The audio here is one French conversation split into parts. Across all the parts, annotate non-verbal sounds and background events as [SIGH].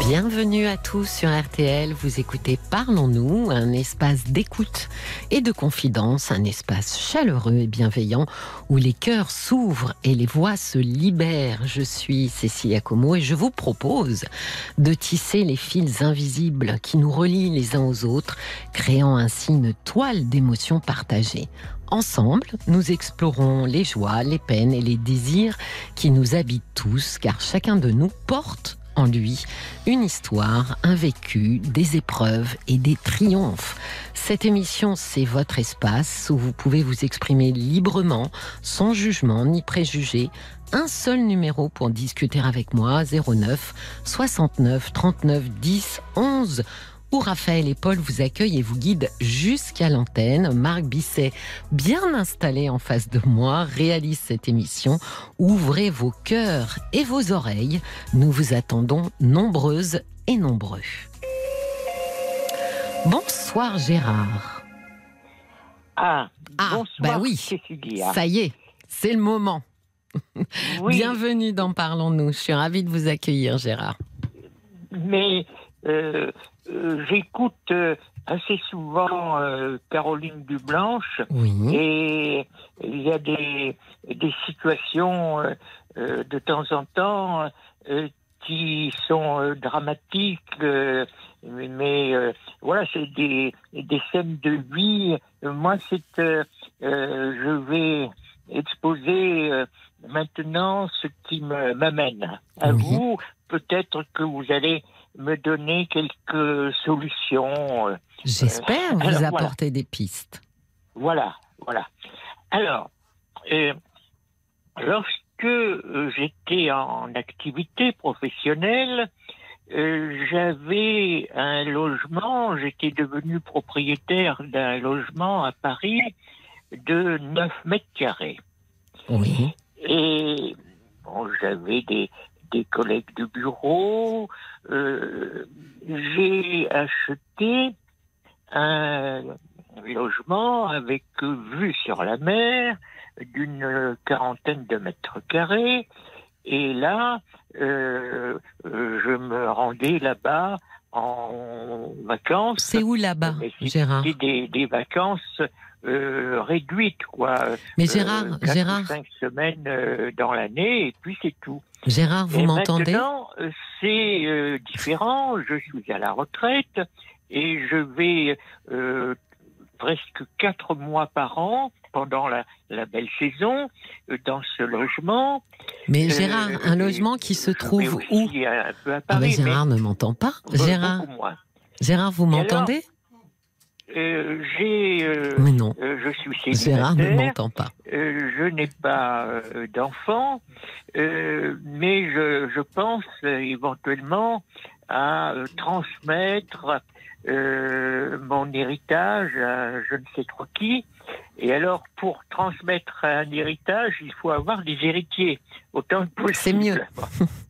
Bienvenue à tous sur RTL. Vous écoutez Parlons-nous, un espace d'écoute et de confidence, un espace chaleureux et bienveillant où les cœurs s'ouvrent et les voix se libèrent. Je suis Cécilia Como et je vous propose de tisser les fils invisibles qui nous relient les uns aux autres, créant ainsi une toile d'émotions partagées. Ensemble, nous explorons les joies, les peines et les désirs qui nous habitent tous, car chacun de nous porte en lui une histoire, un vécu, des épreuves et des triomphes. Cette émission, c'est votre espace où vous pouvez vous exprimer librement, sans jugement ni préjugés. Un seul numéro pour discuter avec moi, 09 69 39 10 11 où Raphaël et Paul vous accueillent et vous guident jusqu'à l'antenne. Marc Bisset, bien installé en face de moi, réalise cette émission. Ouvrez vos cœurs et vos oreilles. Nous vous attendons nombreuses et nombreux. Bonsoir Gérard. Ah, Ah, bonsoir, bah oui. Cécilia. Ça y est, c'est le moment. [LAUGHS] Oui, Bienvenue dans Parlons-nous. Je suis ravie de vous accueillir Gérard. mais euh, euh, j'écoute euh, assez souvent euh, Caroline Dublanche Oui. et il y a des, des situations de temps en temps qui sont dramatiques, mais, voilà, c'est des, des scènes de vie. Moi, c'est je vais exposer euh, maintenant ce qui me- m'amène à Oui. vous. Peut-être que vous allez me donner quelques solutions. euh, J'espère vous alors, voilà. apporter des pistes. voilà, voilà. Alors, euh, lorsque euh, j'étais en activité professionnelle, euh, j'avais un logement, j'étais devenu propriétaire d'un logement à Paris de 9 mètres carrés. Oui. Et bon, j'avais des, des collègues de bureau. euh, J'ai acheté un logement avec vue sur la mer d'une quarantaine de mètres carrés. Et là, euh, euh, je me rendais là-bas en vacances. C'est où là-bas, Gérard des, des vacances euh, réduites, quoi. Mais Gérard, cinq semaines euh, dans l'année, et puis c'est tout. Gérard, vous et m'entendez? maintenant, euh, c'est euh, différent. Je suis à la retraite et je vais euh, presque quatre mois par an pendant la, la belle saison euh, dans ce logement. Mais Gérard, un logement qui se trouve où? un peu à Ah ben Paris, Gérard ne m'entend pas. Gérard. Gérard, vous m'entendez? Euh, j'ai, euh, Mais non, euh, je suis ne célibataire. m'entend pas. Euh, je n'ai pas euh, d'enfant, euh, mais je, je pense éventuellement à euh, transmettre euh, mon héritage à je ne sais trop qui. Et alors, pour transmettre un héritage, il faut avoir des héritiers, autant que possible. C'est mieux. [LAUGHS]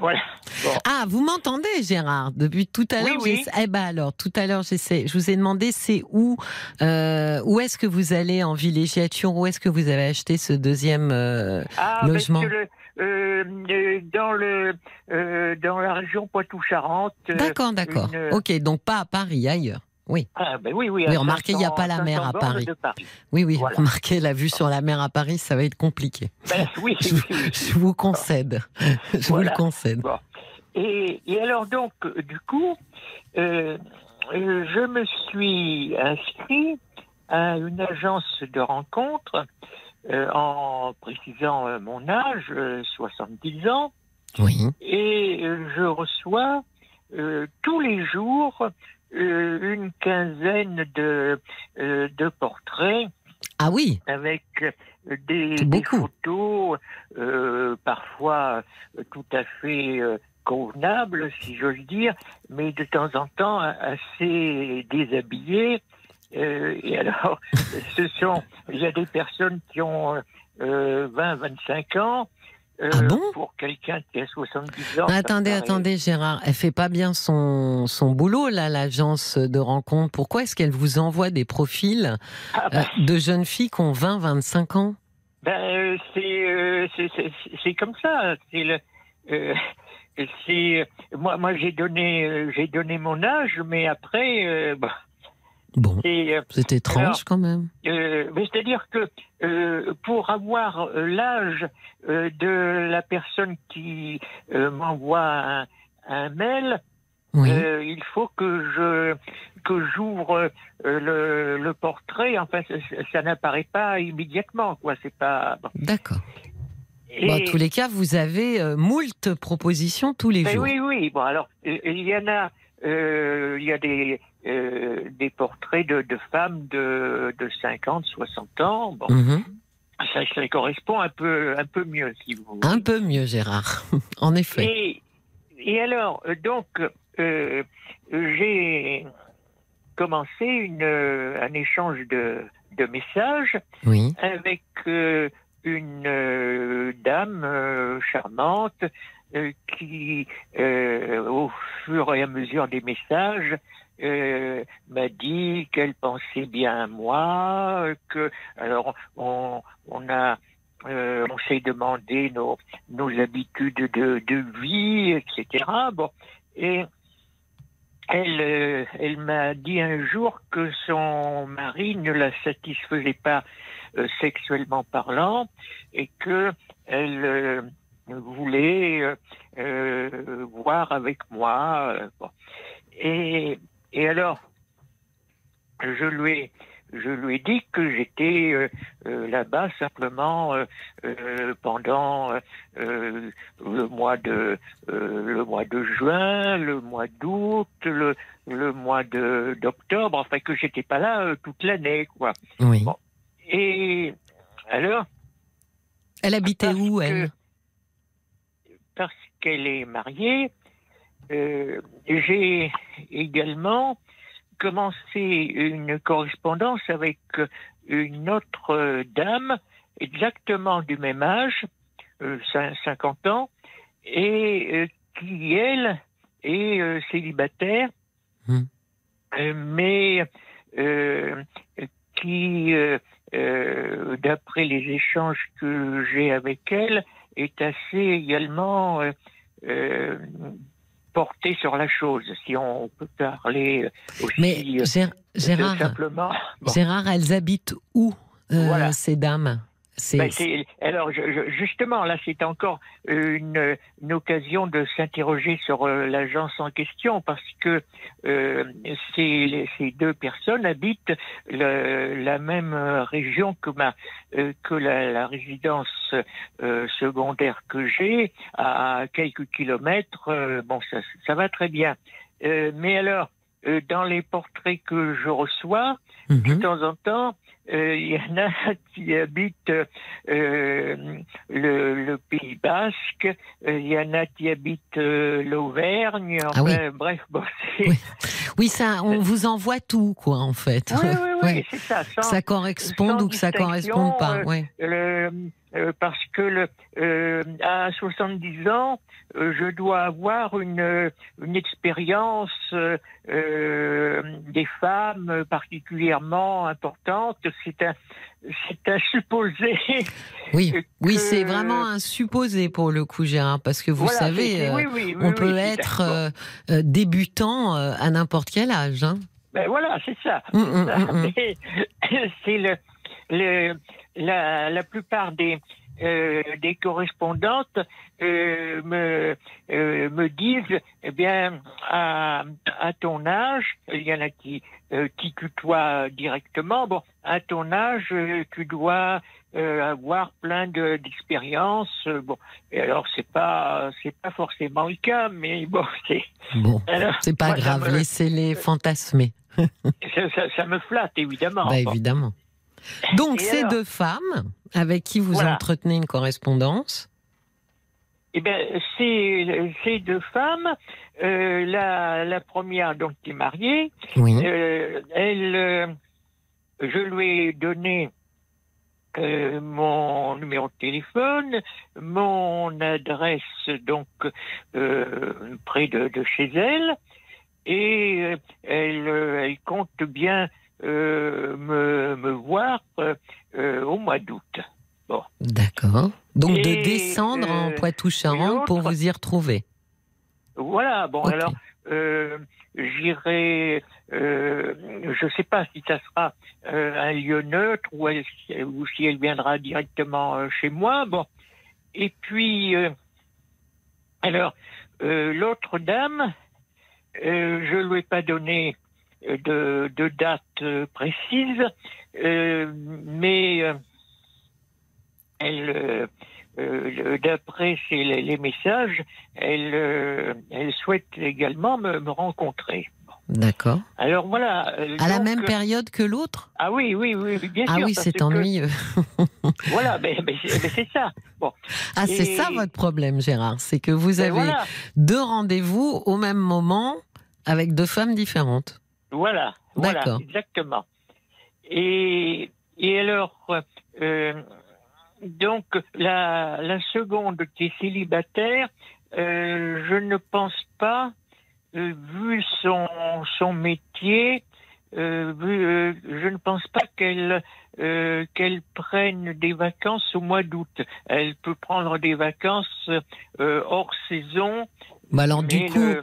voilà. Bon. Ah, vous m'entendez, Gérard Depuis tout à l'heure, oui. eh ben alors, tout à l'heure. Je vous ai demandé, c'est où euh, Où est-ce que vous allez en villégiature? Où est-ce que vous avez acheté ce deuxième euh, Ah, Logement? parce que le- euh, dans, le, dans la région Poitou-Charentes. D'accord, d'accord. une- Ok, donc pas à Paris, ailleurs. Oui, Ah, ben oui, oui. Oui, remarquez, il n'y a 500 pas la mer 500 à Paris. oui, oui. Voilà. Remarquez, la vue sur la mer à Paris, ça va être compliqué. Ben, oui, [LAUGHS] Je, vous concède. Je vous le concède. Et, et alors donc, euh, du coup, euh, euh, je me suis inscrit à une agence de rencontre euh, en précisant euh, mon âge, euh, 70 ans, Oui. et je reçois tous les jours une quinzaine de, euh, de portraits. Ah oui, avec euh, des, des photos euh, parfois euh, tout à fait euh, convenables, si j'ose dire, mais de temps en temps assez déshabillées. Euh, et alors, [LAUGHS] ce sont, il y a des personnes qui ont euh, 20, 25 ans, euh, Ah bon pour quelqu'un qui a 70 ans. Attendez, attendez, Gérard, elle fait pas bien son, son boulot, là, l'agence de rencontre. Pourquoi est-ce qu'elle vous envoie des profils Ah, euh, bah, de jeunes filles qui ont 20, 25 ans? Ben, euh, c'est euh, c'est- c'est- c'est comme ça. C'est le. euh, [LAUGHS] c'est moi, moi j'ai donné, j'ai donné mon âge, mais après, bah, Bon, c'est, euh, c'est étrange Alors, quand même. Euh, c'est-à-dire que euh, pour avoir euh, l'âge de la personne qui m'envoie un, un mail, Oui. il faut que je que j'ouvre le, le portrait. Enfin, ça, ça n'apparaît pas immédiatement, quoi. C'est pas. bon. D'accord. Et- Bon, en tous les cas, vous avez euh, moult propositions tous les Ben jours. oui, oui. Bon, alors il y en a. euh, il y a des euh, des portraits de, de femmes de, de 50, 60 ans. Bon, Mhm. ça, ça correspond un peu, un peu mieux, si vous voulez. Un peu mieux, Gérard. [LAUGHS] en effet. Et, et alors, donc, euh, j'ai commencé une, euh, un échange de, de messages Oui. avec euh, une euh, dame charmante qui, au fur et à mesure des messages, euh, m'a dit qu'elle pensait bien à moi, que alors on, on a euh, on s'est demandé nos, nos habitudes de, de vie, etc. Bon, et elle, euh, elle m'a dit un jour que son mari ne la satisfaisait pas sexuellement parlant et que elle voulait voir avec moi. bon. Et, et alors, je lui ai, je lui ai dit que j'étais euh, euh, là-bas simplement euh, euh, pendant euh, le mois de euh, le mois de juin, le mois d'août, le, le mois de d'octobre, enfin que j'étais pas là euh, toute l'année, quoi. Oui. Bon. Et alors, Elle habitait où, que- elle? parce qu'elle est mariée, euh, j'ai également commencé une correspondance avec une autre euh, dame, exactement du même âge, euh, cin- 50 ans, et euh, qui, elle, est euh, célibataire, euh, mais euh, qui, euh, euh, d'après les échanges que j'ai avec elle, est assez également euh, euh, portée sur la chose, si on peut parler aussi Mais euh, de Gérard, simplement. Bon. Gérard, elles habitent où, euh, Voilà. ces dames? Ben, c'est- alors je- je- justement, là, c'est encore une, une occasion de s'interroger sur euh, l'agence en question parce que euh, ces, ces deux personnes habitent le- la même euh, région que ma euh, que la, la résidence euh, secondaire que j'ai à quelques kilomètres. bon, ça, ça va très bien. Euh, mais alors, euh, dans les portraits que je reçois, de Mhm. temps en temps, euh, il y en a [LAUGHS] qui habitent euh, le, le Pays Basque, il y en a qui habitent l'Auvergne, Ah oui. bref, bon. Oui. Oui, ça, on vous envoie tout, quoi, en fait. Oui, oui, oui, [LAUGHS] Ouais. c'est ça. Que sans- ça corresponde sans ou que ça corresponde pas. euh, ouais. le- euh, parce que le, euh, à 70 ans, euh, je dois avoir une, une expérience euh, euh, des femmes particulièrement importante. C'est un, c'est un supposé. Oui, [LAUGHS] que- oui c'est vraiment un supposé pour le coup, Gérard, parce que vous Voilà, savez, c'est- oui, oui, oui, on peut être débutant à n'importe quel âge. hein. Ben voilà, c'est ça. Mm, mm. Mais C'est le, le, la, la plupart des, euh, des correspondantes euh, me, euh, me disent, eh bien, à, à ton âge, il y en a qui, qui tutoient directement, bon, à ton âge, tu dois avoir plein de- d'expériences. bon, et alors c'est pas, c'est pas forcément le cas, mais bon, [LAUGHS] c'est. Bon, c'est pas moi, grave, me- laissez-les fantasmer. ça, ça- ça me flatte évidemment. Bah, Bon. évidemment. Donc, Et ces alors deux femmes avec qui vous Voilà. entretenez une correspondance. Eh bien, ces, ces deux femmes, euh, la, la première donc qui est mariée, Oui. euh, elle, euh, je lui ai donné euh, mon numéro de téléphone, mon adresse donc euh, près de, de, chez elle, et elle, elle compte bien me, me, voir au mois d'août. Bon. D'accord. Donc et, de descendre en Poitou-Charentes pour vous y retrouver. Voilà. Bon okay. alors j'irai, euh, je ne sais pas si ça sera euh, un lieu neutre ou, elle, ou, si elle viendra directement euh, chez moi. Bon, et puis alors l'autre dame, je ne lui ai pas donné de, de date précise, mais elle euh, d'après les, les, messages, elle, euh, elle souhaite également me, me rencontrer. D'accord. Alors voilà. Euh, à la même période que l'autre? Ah oui, oui, oui, bien ah sûr. Ah oui, c'est ennuyeux. [LAUGHS] voilà, mais, mais, mais c'est ça. Bon. Ah, c'est ça votre problème, Gérard. C'est que vous avez voilà. deux rendez-vous au même moment avec deux femmes différentes. Voilà, voilà, exactement. Et, et alors, euh, donc la, la, seconde qui est célibataire, euh, je ne pense pas, euh, vu son, son métier, euh, vu, je ne pense pas qu'elle qu'elle prenne des vacances au mois d'août. Elle peut prendre des vacances hors saison. Bah alors du coup,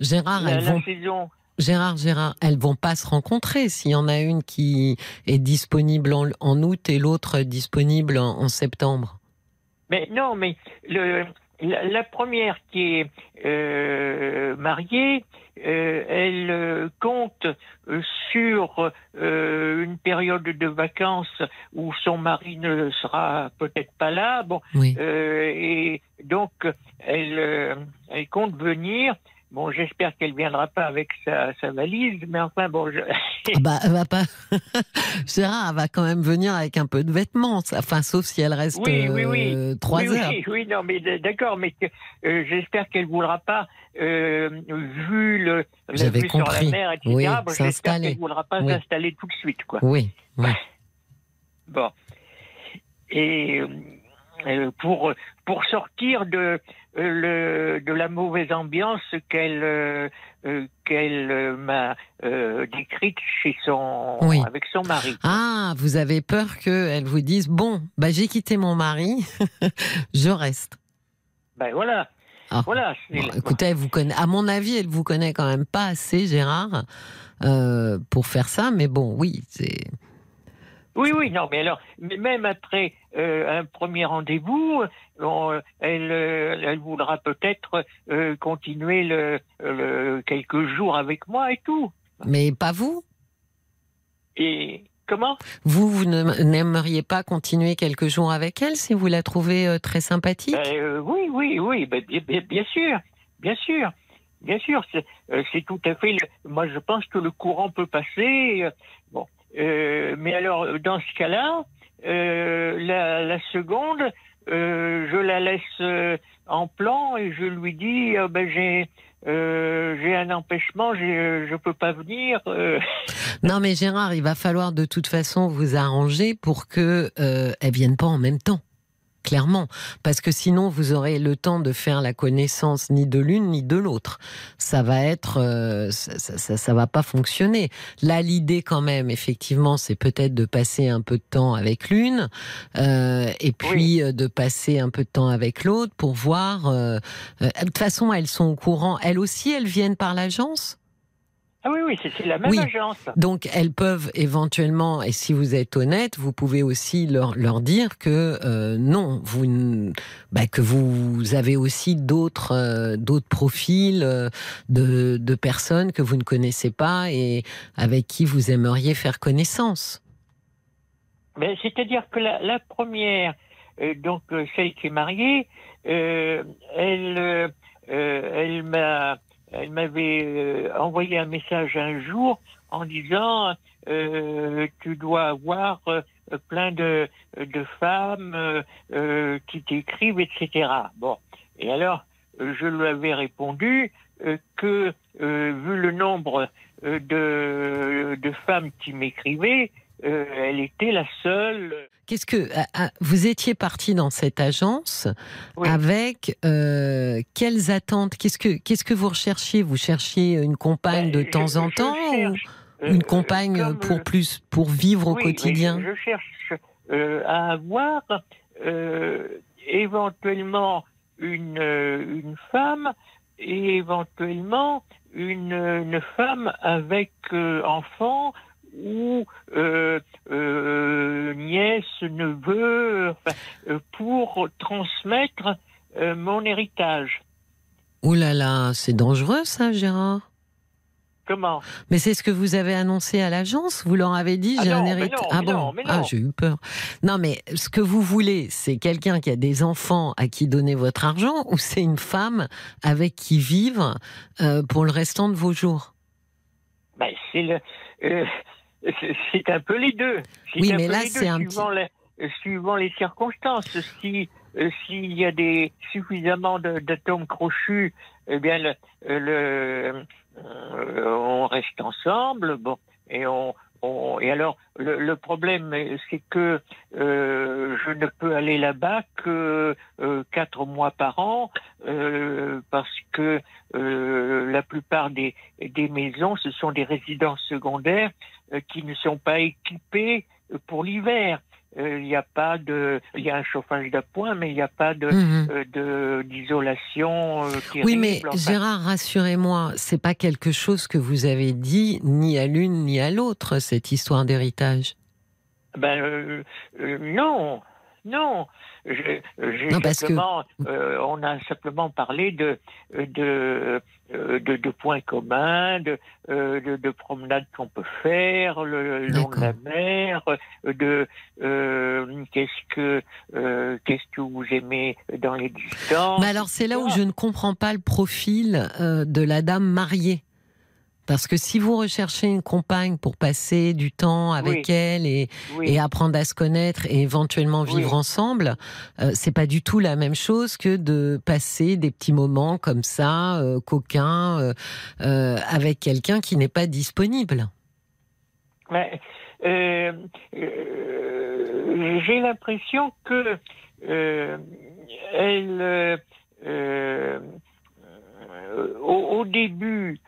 Gérard, la, elles vont... la saison, Gérard, Gérard, elles vont pas se rencontrer s'il y en a une qui est disponible en, en août et l'autre disponible en, en, septembre. Mais non, mais le, la, la, première qui est euh, mariée, euh, elle euh, compte sur euh, une période de vacances où son mari ne sera peut-être pas là. Bon, oui. Et donc elle, elle compte venir. Bon, j'espère qu'elle viendra pas avec sa, sa, valise, mais enfin bon. Je... [LAUGHS] ah bah, elle va pas. [LAUGHS] Gérard, elle va quand même venir avec un peu de vêtements. Enfin, sauf si elle reste oui, oui, oui. Euh, trois oui, heures. Oui, oui, non, mais d'accord, mais euh, j'espère qu'elle voudra pas, euh, vu le la vue compris. sur la mer, etc. Oui, bon, j'espère qu'elle voudra pas oui. s'installer tout de suite, quoi. Oui. oui. Bon. Et euh, pour pour sortir de le, de la mauvaise ambiance qu'elle euh, qu'elle m'a euh, décrite chez son oui. avec son mari. Ah, vous avez peur qu'elle vous dise bon, bah j'ai quitté mon mari, [LAUGHS] je reste. Ben voilà. Ah. Voilà. Bon, écoutez, elle vous connaît. À mon avis, elle vous connaît quand même pas assez, Gérard, euh, pour faire ça. Mais bon, oui, c'est. Oui, oui, non, mais alors, même après euh, un premier rendez-vous, elle, elle voudra peut-être euh, continuer le, le, quelques jours avec moi et tout. Mais pas vous? Et comment? Vous, vous n'aimeriez pas continuer quelques jours avec elle si vous la trouvez euh, très sympathique? Ben, Oui, oui, oui, ben, bien, bien, sûr, bien sûr. Bien sûr, c'est euh, tout à fait. Le, moi, je pense que le courant peut passer. Bon, euh, mais alors, dans ce cas-là, euh, la, seconde, euh, je la laisse en plan et je lui dis ben j'ai j'ai un empêchement, je peux pas venir. Non, mais Gérard, il va falloir de toute façon vous arranger pour que elles viennent pas en même temps clairement, parce que sinon vous aurez le temps de faire la connaissance ni de l'une ni de l'autre. Ça va être, euh, ça, ça, ça, va pas fonctionner. Là, l'idée quand même, effectivement, c'est peut-être de passer un peu de temps avec l'une, euh, et puis oui. de passer un peu de temps avec l'autre pour voir. Euh, de toute façon, elles sont au courant. Elles aussi, elles viennent par l'agence? Ah oui, oui, c'est la même oui. agence. Donc, elles peuvent éventuellement, et si vous êtes honnête, vous pouvez aussi leur, leur dire que euh, non, vous, bah, que vous avez aussi d'autres euh, d'autres profils euh, de, de personnes que vous ne connaissez pas et avec qui vous aimeriez faire connaissance. Mais c'est-à-dire que la, la première, euh, donc celle qui est mariée, euh, elle, elle m'a elle m'avait euh, envoyé un message un jour en disant euh, tu dois avoir euh, plein de, femmes qui t'écrivent, etc. Bon, et alors je lui avais répondu que vu le nombre de femmes qui m'écrivaient, elle était la seule. qu'est-ce que ah, ah, vous étiez parti dans cette agence Oui. avec euh, quelles attentes? Qu'est-ce que qu'est-ce que vous recherchiez? Vous cherchiez une compagne de Ben, temps je- en je temps ou euh, une compagne pour euh, plus pour vivre au oui, quotidien? Je, cherche euh, à avoir euh, éventuellement une, euh, une femme et éventuellement une, une femme avec euh, enfant ou euh, euh, nièce, neveu, euh, pour transmettre euh, mon héritage. Ouh là là, c'est dangereux ça, Gérard. Comment? Mais c'est ce que vous avez annoncé à l'agence Vous leur avez dit Ah j'ai non, un héritage Ah bon? non, Ah j'ai eu peur. Non mais ce que vous voulez, c'est quelqu'un qui a des enfants à qui donner votre argent ou c'est une femme avec qui vivre euh, pour le restant de vos jours? Ben, c'est le, euh, c'est- un peu les deux. Oui, mais là, c'est un suivant, les, euh, suivant les circonstances. Si euh, s'il y a des suffisamment d'atomes crochus, eh bien, le, le- euh, on reste ensemble. Bon, et on, on- et alors le, problème, c'est que euh, je ne peux aller là-bas que euh, quatre mois par an euh, parce que euh, la plupart des, maisons, ce sont des résidences secondaires qui ne sont pas équipées pour l'hiver. Euh, Il n'y a pas de, il y a un chauffage d'appoint, mais il n'y a pas de Mhm. euh, d'isolation. euh, Oui, mais. Enfin, Gérard, rassurez-moi, c'est pas quelque chose que vous avez dit ni à l'une ni à l'autre cette histoire d'héritage? Ben euh, euh, non, non. Je- j'ai Non, parce que- simplement, euh, on a simplement parlé de de euh, de, de points communs, de, euh, de, de promenades qu'on peut faire le long de la mer, de euh, qu'est-ce que euh, qu'est-ce que vous aimez dans les distances. Mais alors c'est là où je ne comprends pas le profil de la dame mariée. Parce que si vous recherchez une compagne pour passer du temps avec elle et, Oui. et apprendre à se connaître et éventuellement Oui. vivre ensemble, euh, c'est pas du tout la même chose que de passer des petits moments comme ça, euh, coquins, euh, euh, avec quelqu'un qui n'est pas disponible. Ouais, j'ai l'impression que elle, au, au début,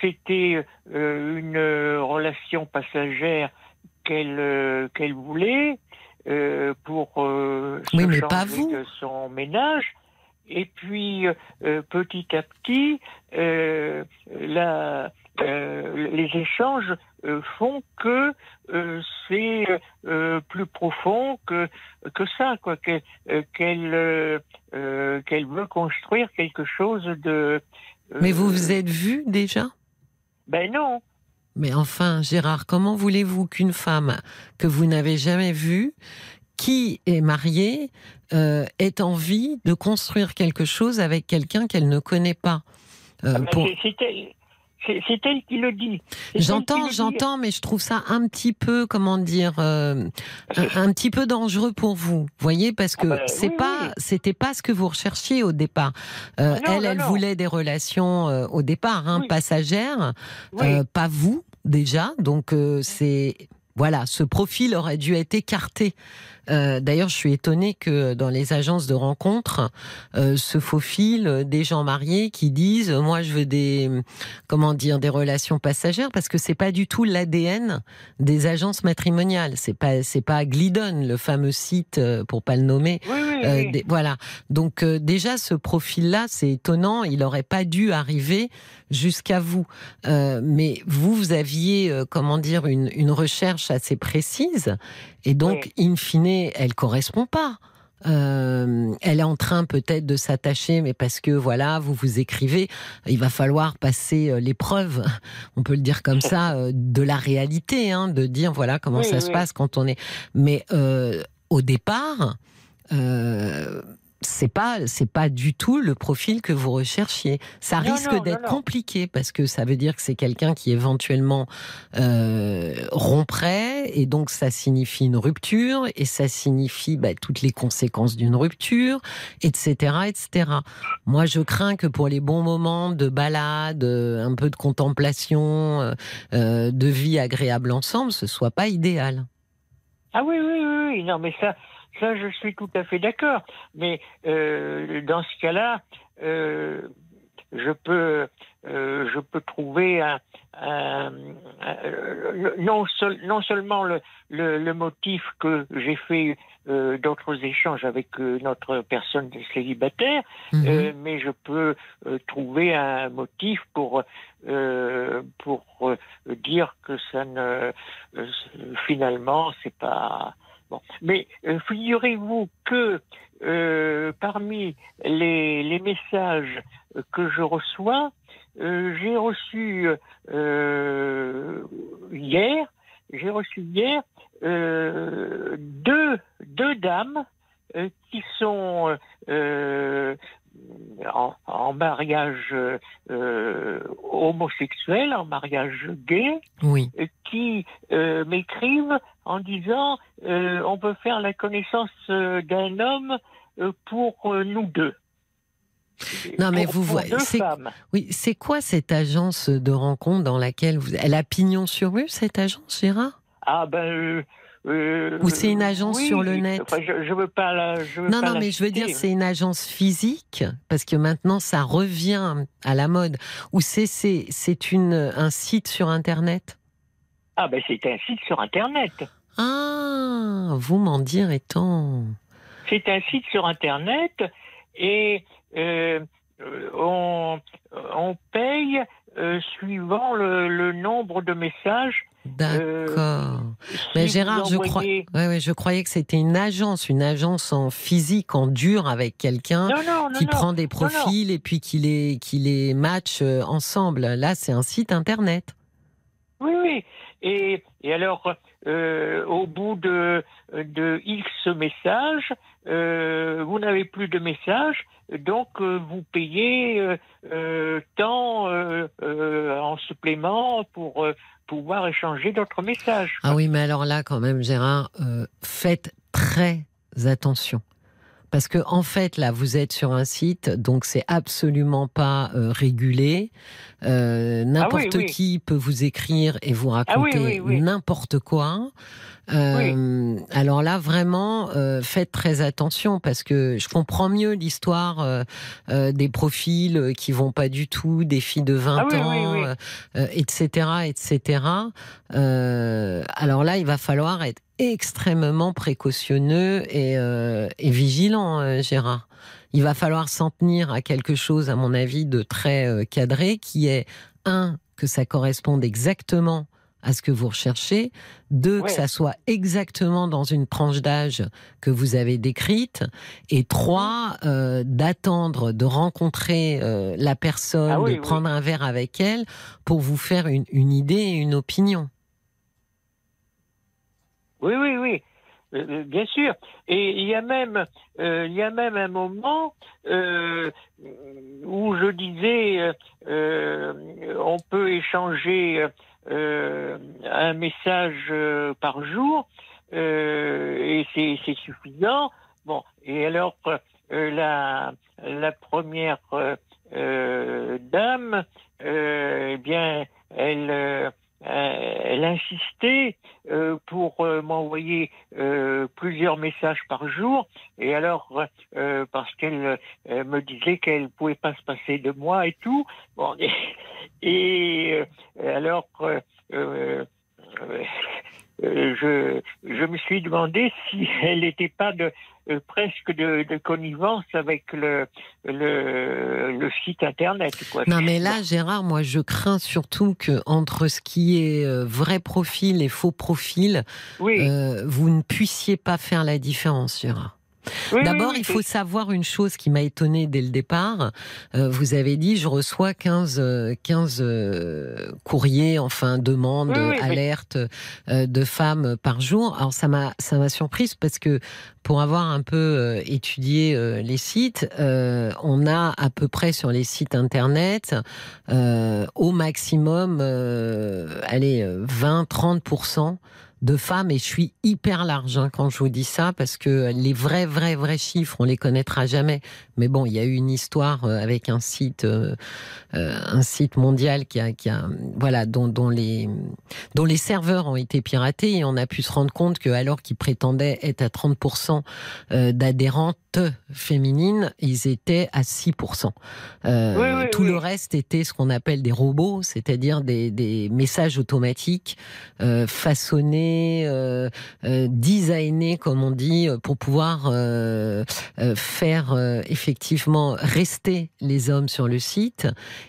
c'était euh, une relation passagère qu'elle euh, qu'elle voulait euh, pour euh, se Oui, mais pas changer vous. de son ménage. Et puis, euh, petit à petit, euh, la, euh, les échanges euh, font que euh, c'est euh, plus profond que que ça, quoi. que- euh, Qu'elle euh, euh, qu'elle veut construire quelque chose de. Euh, Mais vous vous êtes vu déjà? Ben non. Mais enfin, Gérard, comment voulez-vous qu'une femme que vous n'avez jamais vue, qui est mariée, euh, ait envie de construire quelque chose avec quelqu'un qu'elle ne connaît pas? Euh, Ah ben, pour- c'est- c'est elle qui le dit. C'est J'entends, j'entends, mais je trouve ça un petit peu, comment dire, euh, un, un petit peu dangereux pour vous. Voyez, parce que Ah ben, c'est oui, pas, oui. c'était pas ce que vous recherchiez au départ. Euh, Ah non, elle, non, elle non. voulait des relations euh, au départ, hein, Oui. passagères, pas vous déjà. Donc c'est voilà, ce profil aurait dû être écarté. Euh, D'ailleurs, je suis étonnée que dans les agences de rencontres euh, se faufilent des gens mariés qui disent moi je veux des comment dire des relations passagères parce que c'est pas du tout l'ADN des agences matrimoniales. C'est pas c'est pas Glidon, le fameux site euh, pour pas le nommer. Oui, Euh, des- voilà. Donc euh, déjà ce profil-là, c'est étonnant. Il n'aurait pas dû arriver jusqu'à vous. Euh, mais vous, vous aviez comment dire une, une recherche assez précise, et donc in fine, elle correspond pas. Euh, elle est en train peut-être de s'attacher, mais parce que voilà, vous vous écrivez, il va falloir passer l'épreuve, on peut le dire comme ça, [LAUGHS] de la réalité, hein, de dire voilà comment Oui, ça se passe quand on est. Mais euh, au départ, euh, c'est pas c'est pas du tout le profil que vous recherchiez. Ça Non, risque d'être compliqué parce que ça veut dire que c'est quelqu'un qui éventuellement euh, romprait et donc ça signifie une rupture et ça signifie bah, toutes les conséquences d'une rupture, etc., etc. Moi, je crains que pour les bons moments de balade, euh, un peu de contemplation, euh, euh, de vie agréable ensemble, ce soit pas idéal. Ah oui, oui, oui, oui. non, mais ça, ça, je suis tout à fait d'accord. Mais euh, dans ce cas-là, euh, je peux, euh, je peux trouver un, un- un- non, seul- non seulement le, le, le motif que j'ai fait euh, d'autres échanges avec euh, notre personne célibataire, Mhm. mais je peux trouver un motif pour pour dire que ça ne finalement c'est pas Mais euh, figurez-vous que euh, parmi les, messages que je reçois, euh, j'ai reçu euh, hier, j'ai reçu hier euh, deux dames euh, qui sont euh, en, en mariage euh, homosexuel, en mariage gay, Oui. qui euh, m'écrivent en disant euh, on peut faire la connaissance euh, d'un homme pour nous deux. Non, mais Pour- vous voyez. Oui, c'est quoi cette agence de rencontre dans laquelle vous... Elle a pignon sur rue, cette agence, Gérard? Ah ben. Euh, Ou c'est une agence oui, sur le net enfin, je, je veux pas la. Je veux Non, pas non, la mais je veux dire, c'est une agence physique, parce que maintenant, ça revient à la mode. Ou c'est un site sur Internet? Ah ben c'est un site sur Internet. Ah, vous m'en direz tant. C'est un site sur Internet et euh, euh, on, on paye euh, suivant le, le nombre de messages. D'accord. Si Mais Gérard, je crois, ouais, ouais, je croyais que c'était une agence, une agence en physique, en dur, avec quelqu'un qui non. prend des non. profils et puis qui les, qui les match euh, ensemble. Là, c'est un site internet. Oui, oui. Et, et alors, euh, au bout de, de X messages, euh, vous n'avez plus de messages, donc euh, vous payez euh, euh, tant euh, en supplément pour pouvoir échanger d'autres messages. Ah oui, mais alors là, quand même, Gérard, faites très attention. Parce que en fait, là, vous êtes sur un site, donc c'est absolument pas euh, régulé. Euh, N'importe oui. qui peut vous écrire et vous Ah raconter oui. n'importe quoi. Euh, Alors là, vraiment, faites très attention parce que je comprends mieux l'histoire des profils qui vont pas du tout, des filles de 20 Ah ans, etc., etc. Alors là, il va falloir être extrêmement précautionneux et, euh, et vigilant, euh, Gérard. Il va falloir s'en tenir à quelque chose, à mon avis, de très euh, cadré, qui est un que ça corresponde exactement à ce que vous recherchez, deux que ça soit exactement dans une tranche d'âge que vous avez décrite, et trois euh, d'attendre de rencontrer euh, la personne, Ah oui, de oui. prendre un verre avec elle pour vous faire une, une idée et une opinion. Oui, oui, oui. Euh, euh, bien sûr. Et il y a même, euh, il y a même un moment euh, où je disais, euh, on peut échanger un message par jour et c'est suffisant. Bon, et alors la la première dame, eh bien, elle elle insistait euh, pour euh, m'envoyer euh, plusieurs messages par jour. Et alors, euh, parce qu'elle euh, me disait qu'elle pouvait pas se passer de moi et tout. Bon, et, [LAUGHS] et, euh, alors, euh, euh, euh, je, je me suis demandé si elle n'était pas de, euh, presque de, de connivence avec le, le, le site internet. Quoi. Non, mais là, Gérard, moi, je crains surtout que entre ce qui est euh, vrai profil et faux profil, oui, euh, vous ne puissiez pas faire la différence, Gérard. Oui, D'abord, oui, il faut savoir une chose qui m'a étonné dès le départ. Euh, vous avez dit, je reçois 15, euh, 15 euh, courriers, enfin, demandes, Oui, alertes euh, de femmes par jour. Alors, ça m'a, ça m'a surprise parce que pour avoir un peu euh, étudié euh, les sites, euh, on a à peu près sur les sites internet, euh, au maximum, euh, allez, 20-30% de femmes, et je suis hyper large hein, quand je vous dis ça, parce que les vrais, vrais, vrais chiffres, on les connaîtra jamais. Mais bon, il y a eu une histoire euh, avec un site, euh, euh, un site mondial qui a, qui a voilà, dont, dont, les, dont les serveurs ont été piratés, et on a pu se rendre compte que alors qu'ils prétendaient être à 30% d'adhérentes féminines, ils étaient à 6%. Euh, tout le reste était ce qu'on appelle des robots, c'est-à-dire des, des, messages automatiques euh, façonnés, euh, euh, designés, comme on dit, pour pouvoir euh, faire effectivement rester les hommes sur le site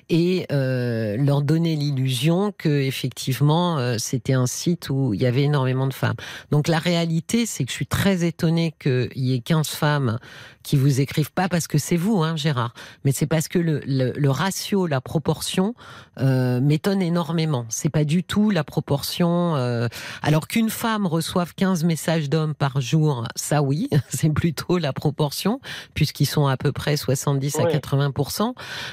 et leur donner l'illusion que effectivement c'était un site où il y avait énormément de femmes. Donc la réalité, c'est que je suis très étonnée qu'il y ait 15 femmes qui vous écrivent pas parce que c'est vous, hein, Gérard, mais c'est parce que le, ratio, la proportion euh, m'étonne énormément. C'est pas du tout la proportion. Euh, alors qu'une femme reçoive 15 messages d'hommes par jour, ça oui, [LAUGHS] c'est plutôt la proportion, puisqu'ils sont à peu près 70 à 80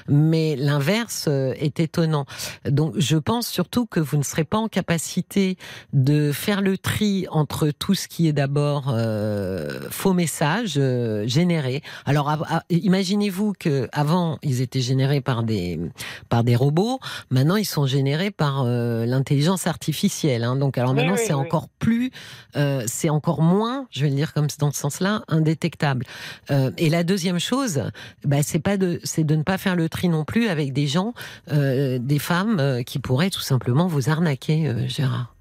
Mais l'inverse euh, est étonnant. Donc je pense surtout que vous ne serez pas en capacité de faire le tri entre tout ce qui est d'abord euh, faux messages euh, générés alors, imaginez-vous que avant ils étaient générés par des par des robots. Maintenant, ils sont générés par euh, l'intelligence artificielle. Hein. Donc, alors maintenant, c'est encore plus, euh, c'est encore moins, je vais le dire comme dans ce sens-là, indétectable. Euh, et la deuxième chose, bah, c'est pas de, c'est de ne pas faire le tri non plus avec des gens, des femmes qui pourraient tout simplement vous arnaquer, Gérard.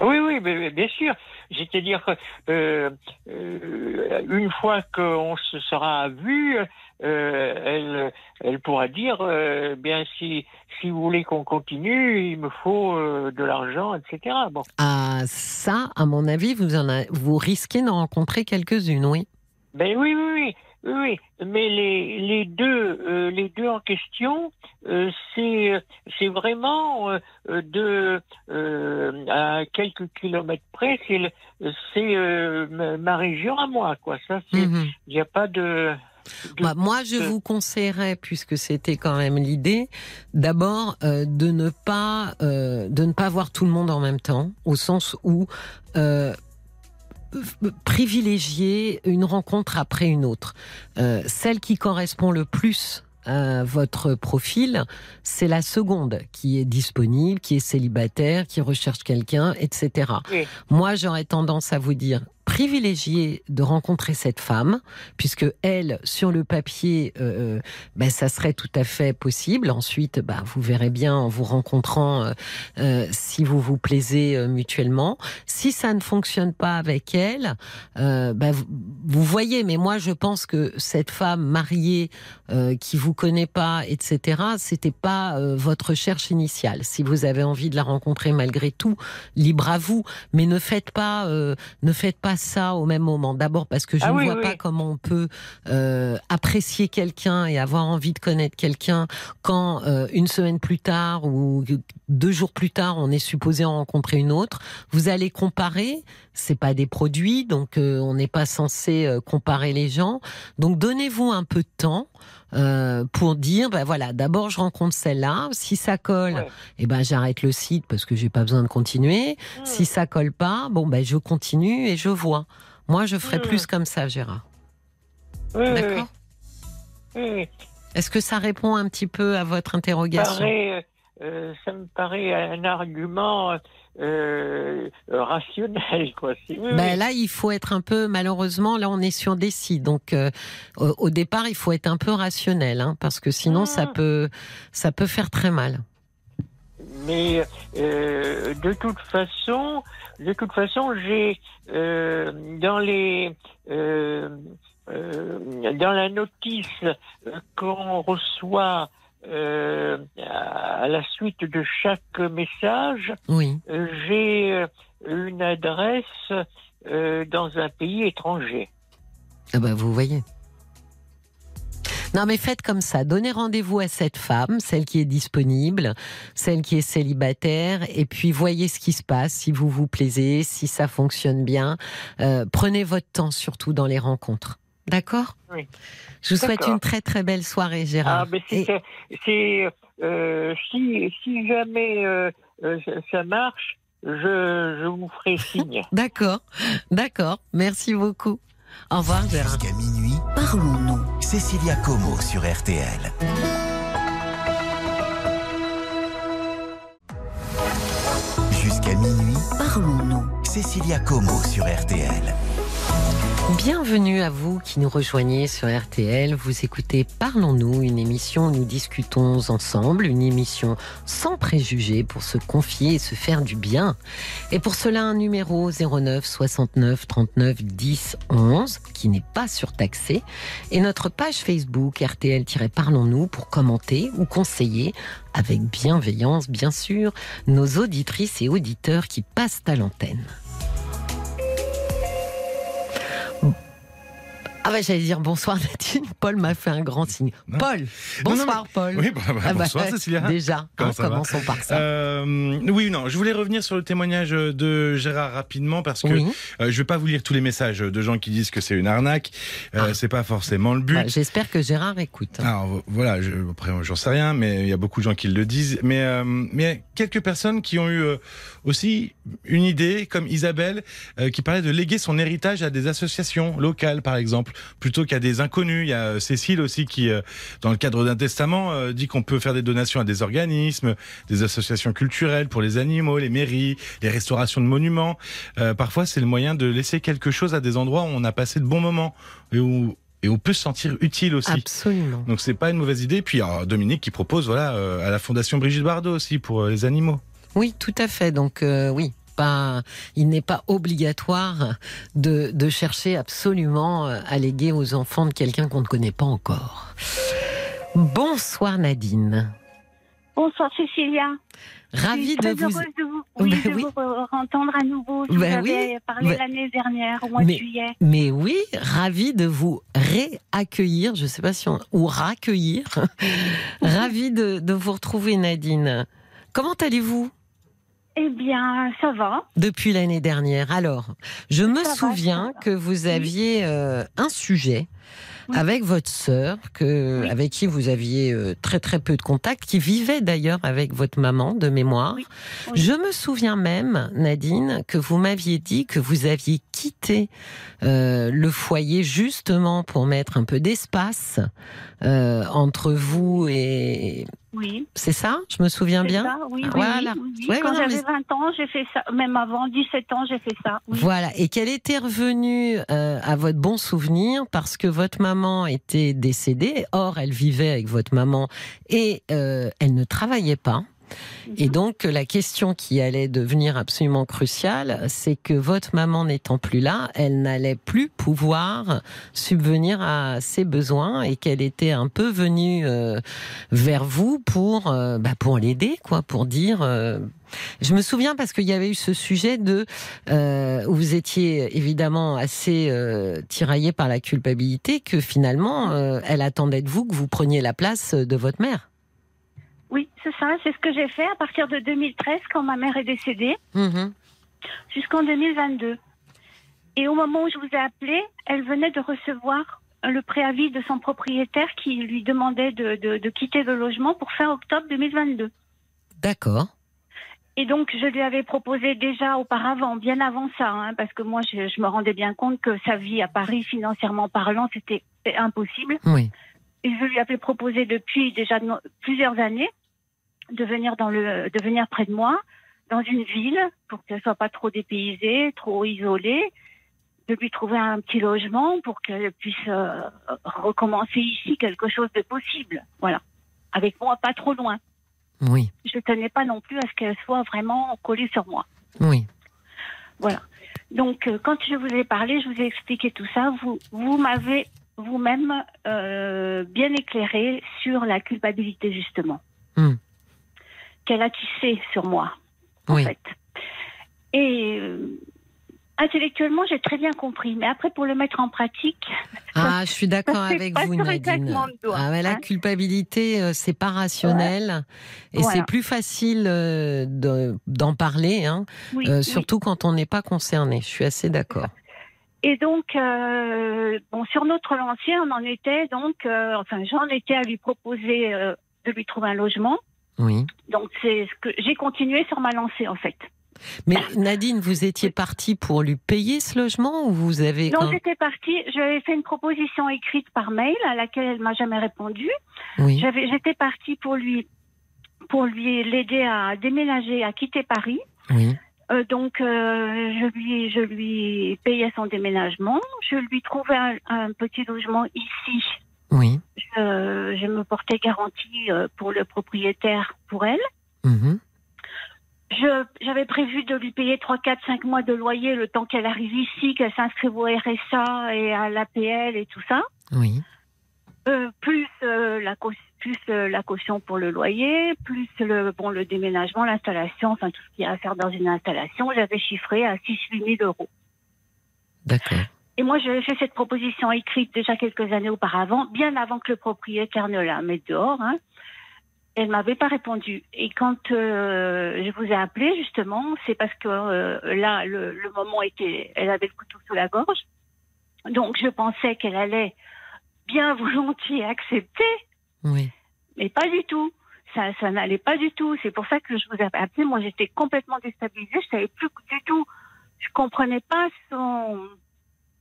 Oui, oui, bien sûr. C'est-à-dire euh, euh, une fois qu'on se sera vu, euh, elle, elle pourra dire, euh, bien si si vous voulez qu'on continue, il me faut euh, de l'argent, etc. Bon. Ah, ça, à mon avis, vous en vous risquez d'en rencontrer quelques-unes, oui. Ben oui, oui, oui. Oui, mais les, les deux les deux en question, c'est c'est vraiment de à quelques kilomètres près, c'est c'est ma région à moi quoi. Ça, mhm. il n'y a pas de bah, moi, je vous conseillerais, puisque c'était quand même l'idée, d'abord de ne pas de ne pas voir tout le monde en même temps, au sens où privilégier une rencontre après une autre. Euh, celle qui correspond le plus à votre profil, c'est la seconde qui est disponible, qui est célibataire, qui recherche quelqu'un, etc. Moi, j'aurais tendance à vous dire, privilégier de rencontrer cette femme, puisque elle, sur le papier, euh, euh, ben, ça serait tout à fait possible. Ensuite, ben, vous verrez bien en vous rencontrant euh, si vous vous plaisez mutuellement. Si ça ne fonctionne pas avec elle, ben, vous, vous, voyez. Mais moi, je pense que cette femme mariée qui vous connaît pas, etc., c'était pas votre recherche initiale. Si vous avez envie de la rencontrer malgré tout, libre à vous. Mais ne faites pas, ne faites pas ça au même moment. D'abord parce que je ah ne vois pas comment on peut euh, apprécier quelqu'un et avoir envie de connaître quelqu'un quand euh, une semaine plus tard ou deux jours plus tard on est supposé en rencontrer une autre. Vous allez comparer, c'est pas des produits, donc euh, on n'est pas censé comparer les gens. Donc donnez-vous un peu de temps. Euh, pour dire ben voilà d'abord je rencontre celle-là. Si ça colle et eh ben j'arrête le site parce que j'ai pas besoin de continuer. Hmm. si ça colle pas bon ben je continue et je vois. Moi je ferai hmm. plus comme ça Gérard. D'accord est-ce que ça répond un petit peu à votre interrogation? Euh, ça me paraît un argument euh, rationnel. Quoi. Ben là, il faut être un peu, malheureusement, là, on est sur des sites. Donc, euh, au, départ, il faut être un peu rationnel, hein, parce que sinon, ça, ah. peut, ça peut faire très mal. Mais de toute façon, de toute façon, j'ai dans les dans la notice qu'on reçoit euh, à la suite de chaque message, oui. Euh, j'ai euh, une adresse dans un pays étranger. Ah bah vous voyez. Non mais faites comme ça, donnez rendez-vous à cette femme, celle qui est disponible, celle qui est célibataire, et puis voyez ce qui se passe, si vous vous plaisez, si ça fonctionne bien. prenez votre temps surtout dans les rencontres. D'accord Oui. Je vous souhaite une très très belle soirée, Gérard. Ah, c'est, euh, si, si, jamais euh, euh, ça marche, je, je vous ferai [LAUGHS] signe. D'accord, d'accord. Merci beaucoup. Au revoir, Gérard. Jusqu'à minuit, Parlons-nous. Cécilia Como sur RTL. Jusqu'à minuit, Parlons-nous. Cécilia Como sur RTL. Bienvenue à vous qui nous rejoignez sur RTL. Vous écoutez Parlons-nous, une émission où nous discutons ensemble, une émission sans préjugés pour se confier et se faire du bien. Et pour cela, un numéro 09 69 39 10 11 qui n'est pas surtaxé et notre page Facebook RTL-Parlons-nous pour commenter ou conseiller avec bienveillance, bien sûr, nos auditrices et auditeurs qui passent à l'antenne. Ah bah j'allais dire bonsoir [LAUGHS] Nadine. Paul m'a fait un grand signe. Non. Paul, Non, non, bonsoir Paul. Oui, bah, bah, Ah bah, bonsoir Cécilia. Déjà, Comment hein, ça va commençons par ça. Euh, oui, non, je voulais revenir sur le témoignage de Gérard rapidement parce que oui, euh, je vais pas vous lire tous les messages de gens qui disent que c'est une arnaque. Euh, Ah. C'est pas forcément le but. Bah, j'espère que Gérard écoute. Alors voilà, je, après j'en sais rien, mais il y a beaucoup de gens qui le disent. Mais euh, mais quelques personnes qui ont eu euh, aussi une idée, comme Isabelle, euh, qui parlait de léguer son héritage à des associations locales, par exemple, plutôt qu'à des inconnus. Il y a euh, Cécile aussi qui, euh, dans le cadre d'un testament, euh, dit qu'on peut faire des donations à des organismes, des associations culturelles pour les animaux, les mairies, les restaurations de monuments. Euh, parfois, c'est le moyen de laisser quelque chose à des endroits où on a passé de bons moments et où et on peut se sentir utile aussi. Absolument. Donc c'est pas une mauvaise idée. Puis alors, Dominique qui propose voilà euh, à la Fondation Brigitte Bardot aussi pour euh, les animaux. Oui, tout à fait. Donc euh, oui, pas, il n'est pas obligatoire de, de chercher absolument euh, à léguer aux enfants de quelqu'un qu'on ne connaît pas encore. Bonsoir Nadine. Bonsoir Cécilia. Ravie de vous. de vous, oui, Ben de oui. vous re- entendre à nouveau. Je Ben vous avais parlé Ben- l'année dernière, au mois Mais- de juillet. Mais oui, ravie de vous réaccueillir. Je sais pas si on ou raccueillir. [LAUGHS] ravie de, de vous retrouver Nadine. Comment allez-vous? Eh bien, ça va. depuis l'année dernière Alors, je me Ça souviens va. que vous aviez euh, un sujet Oui. avec votre sœur, que, Oui. avec qui vous aviez euh, très très peu de contact, qui vivait d'ailleurs avec votre maman de mémoire. Oui. Je me souviens même, Nadine, que vous m'aviez dit que vous aviez quitté euh, le foyer justement pour mettre un peu d'espace euh, entre vous et... Oui. C'est ça Je me souviens bien ça, oui, oui, Voilà. oui, oui, Quand j'avais mais- 20 ans, j'ai fait ça. Même avant 17 ans, j'ai fait ça. Voilà, et qu'elle était revenue euh, à votre bon souvenir parce que votre maman était décédée. Or, elle vivait avec votre maman et euh, elle ne travaillait pas. Et donc, la question qui allait devenir absolument cruciale, c'est que votre maman n'étant plus là, elle n'allait plus pouvoir subvenir à ses besoins et qu'elle était un peu venue euh, vers vous pour, euh, bah, pour l'aider, quoi, pour dire. euh, je me souviens parce qu'il y avait eu ce sujet de où vous étiez évidemment assez tiraillé par la culpabilité que finalement elle attendait de vous que vous preniez la place de votre mère. Oui, c'est ça. C'est ce que j'ai fait à partir de 2013, quand ma mère est décédée, Mhm. jusqu'en 2022. Et au moment où je vous ai appelé, elle venait de recevoir le préavis de son propriétaire qui lui demandait de, de- de quitter le logement pour fin octobre 2022. D'accord. Et donc, je lui avais proposé déjà auparavant, bien avant ça, hein, parce que moi, je, je me rendais bien compte que sa vie à Paris, financièrement parlant, c'était impossible. Oui. Et je lui avais proposé depuis déjà plusieurs années de venir dans le, de venir près de moi, dans une ville, pour qu'elle soit pas trop dépaysée, trop isolée, de lui trouver un petit logement pour qu'elle puisse euh, recommencer ici quelque chose de possible. Voilà. Avec moi, pas trop loin. Oui. Je tenais pas non plus à ce qu'elle soit vraiment collée sur moi. Oui. Voilà. Donc, euh, quand je vous ai parlé, je vous ai expliqué tout ça. Vous, vous m'avez vous-même euh, bien éclairé sur la culpabilité, justement, Hmm. Qu'elle a tissée sur moi, en Oui. fait. Et euh, intellectuellement, j'ai très bien compris. Mais après, pour le mettre en pratique, Ah, je suis d'accord avec vous, Nadine. Ah, mais la hein. culpabilité, euh, c'est pas rationnel et Voilà. c'est plus facile euh, de- d'en parler, hein, oui, euh, oui. surtout quand on n'est pas concerné. Je suis assez d'accord. Et donc, euh, bon, sur notre lancée, on en était donc, euh, enfin, j'en étais à lui proposer euh, de lui trouver un logement. Oui. Donc, c'est ce que j'ai continué sur ma lancée, en fait. Mais Nadine, vous étiez partie pour lui payer ce logement ou vous avez... Non, j'étais partie, j'avais fait une proposition écrite par mail à laquelle elle m'a jamais répondu. Oui, J'avais, j'étais partie pour lui, pour lui l'aider à déménager, à quitter Paris. oui, Euh, donc, euh, je lui, je lui payais son déménagement. Je lui trouvais un, un petit logement ici. Oui. Je, je me portais garantie euh, pour le propriétaire, pour elle. Je, j'avais prévu de lui payer 3, 4, 5 mois de loyer le temps qu'elle arrive ici, qu'elle s'inscrive au RSA et à l'APL et tout ça. Oui, Euh, plus euh, la plus euh, la caution pour le loyer, plus le bon le déménagement, l'installation, enfin tout ce qu'il y a à faire dans une installation, j'avais chiffré à 6 8 000 euros. d'accord. Et moi, j'avais fait cette proposition écrite déjà quelques années auparavant, bien avant que le propriétaire ne la mette dehors. Hein. Elle m'avait pas répondu. Et quand euh, je vous ai appelé, justement, c'est parce que euh, là, le, le moment était, elle avait le couteau sous la gorge. Donc, je pensais qu'elle allait bien [LAUGHS] volontiers accepter, Oui, mais pas du tout. Ça, ça n'allait pas du tout. C'est pour ça que je vous ai appelé. Moi, j'étais complètement déstabilisée. Je savais plus du tout. Je comprenais pas son,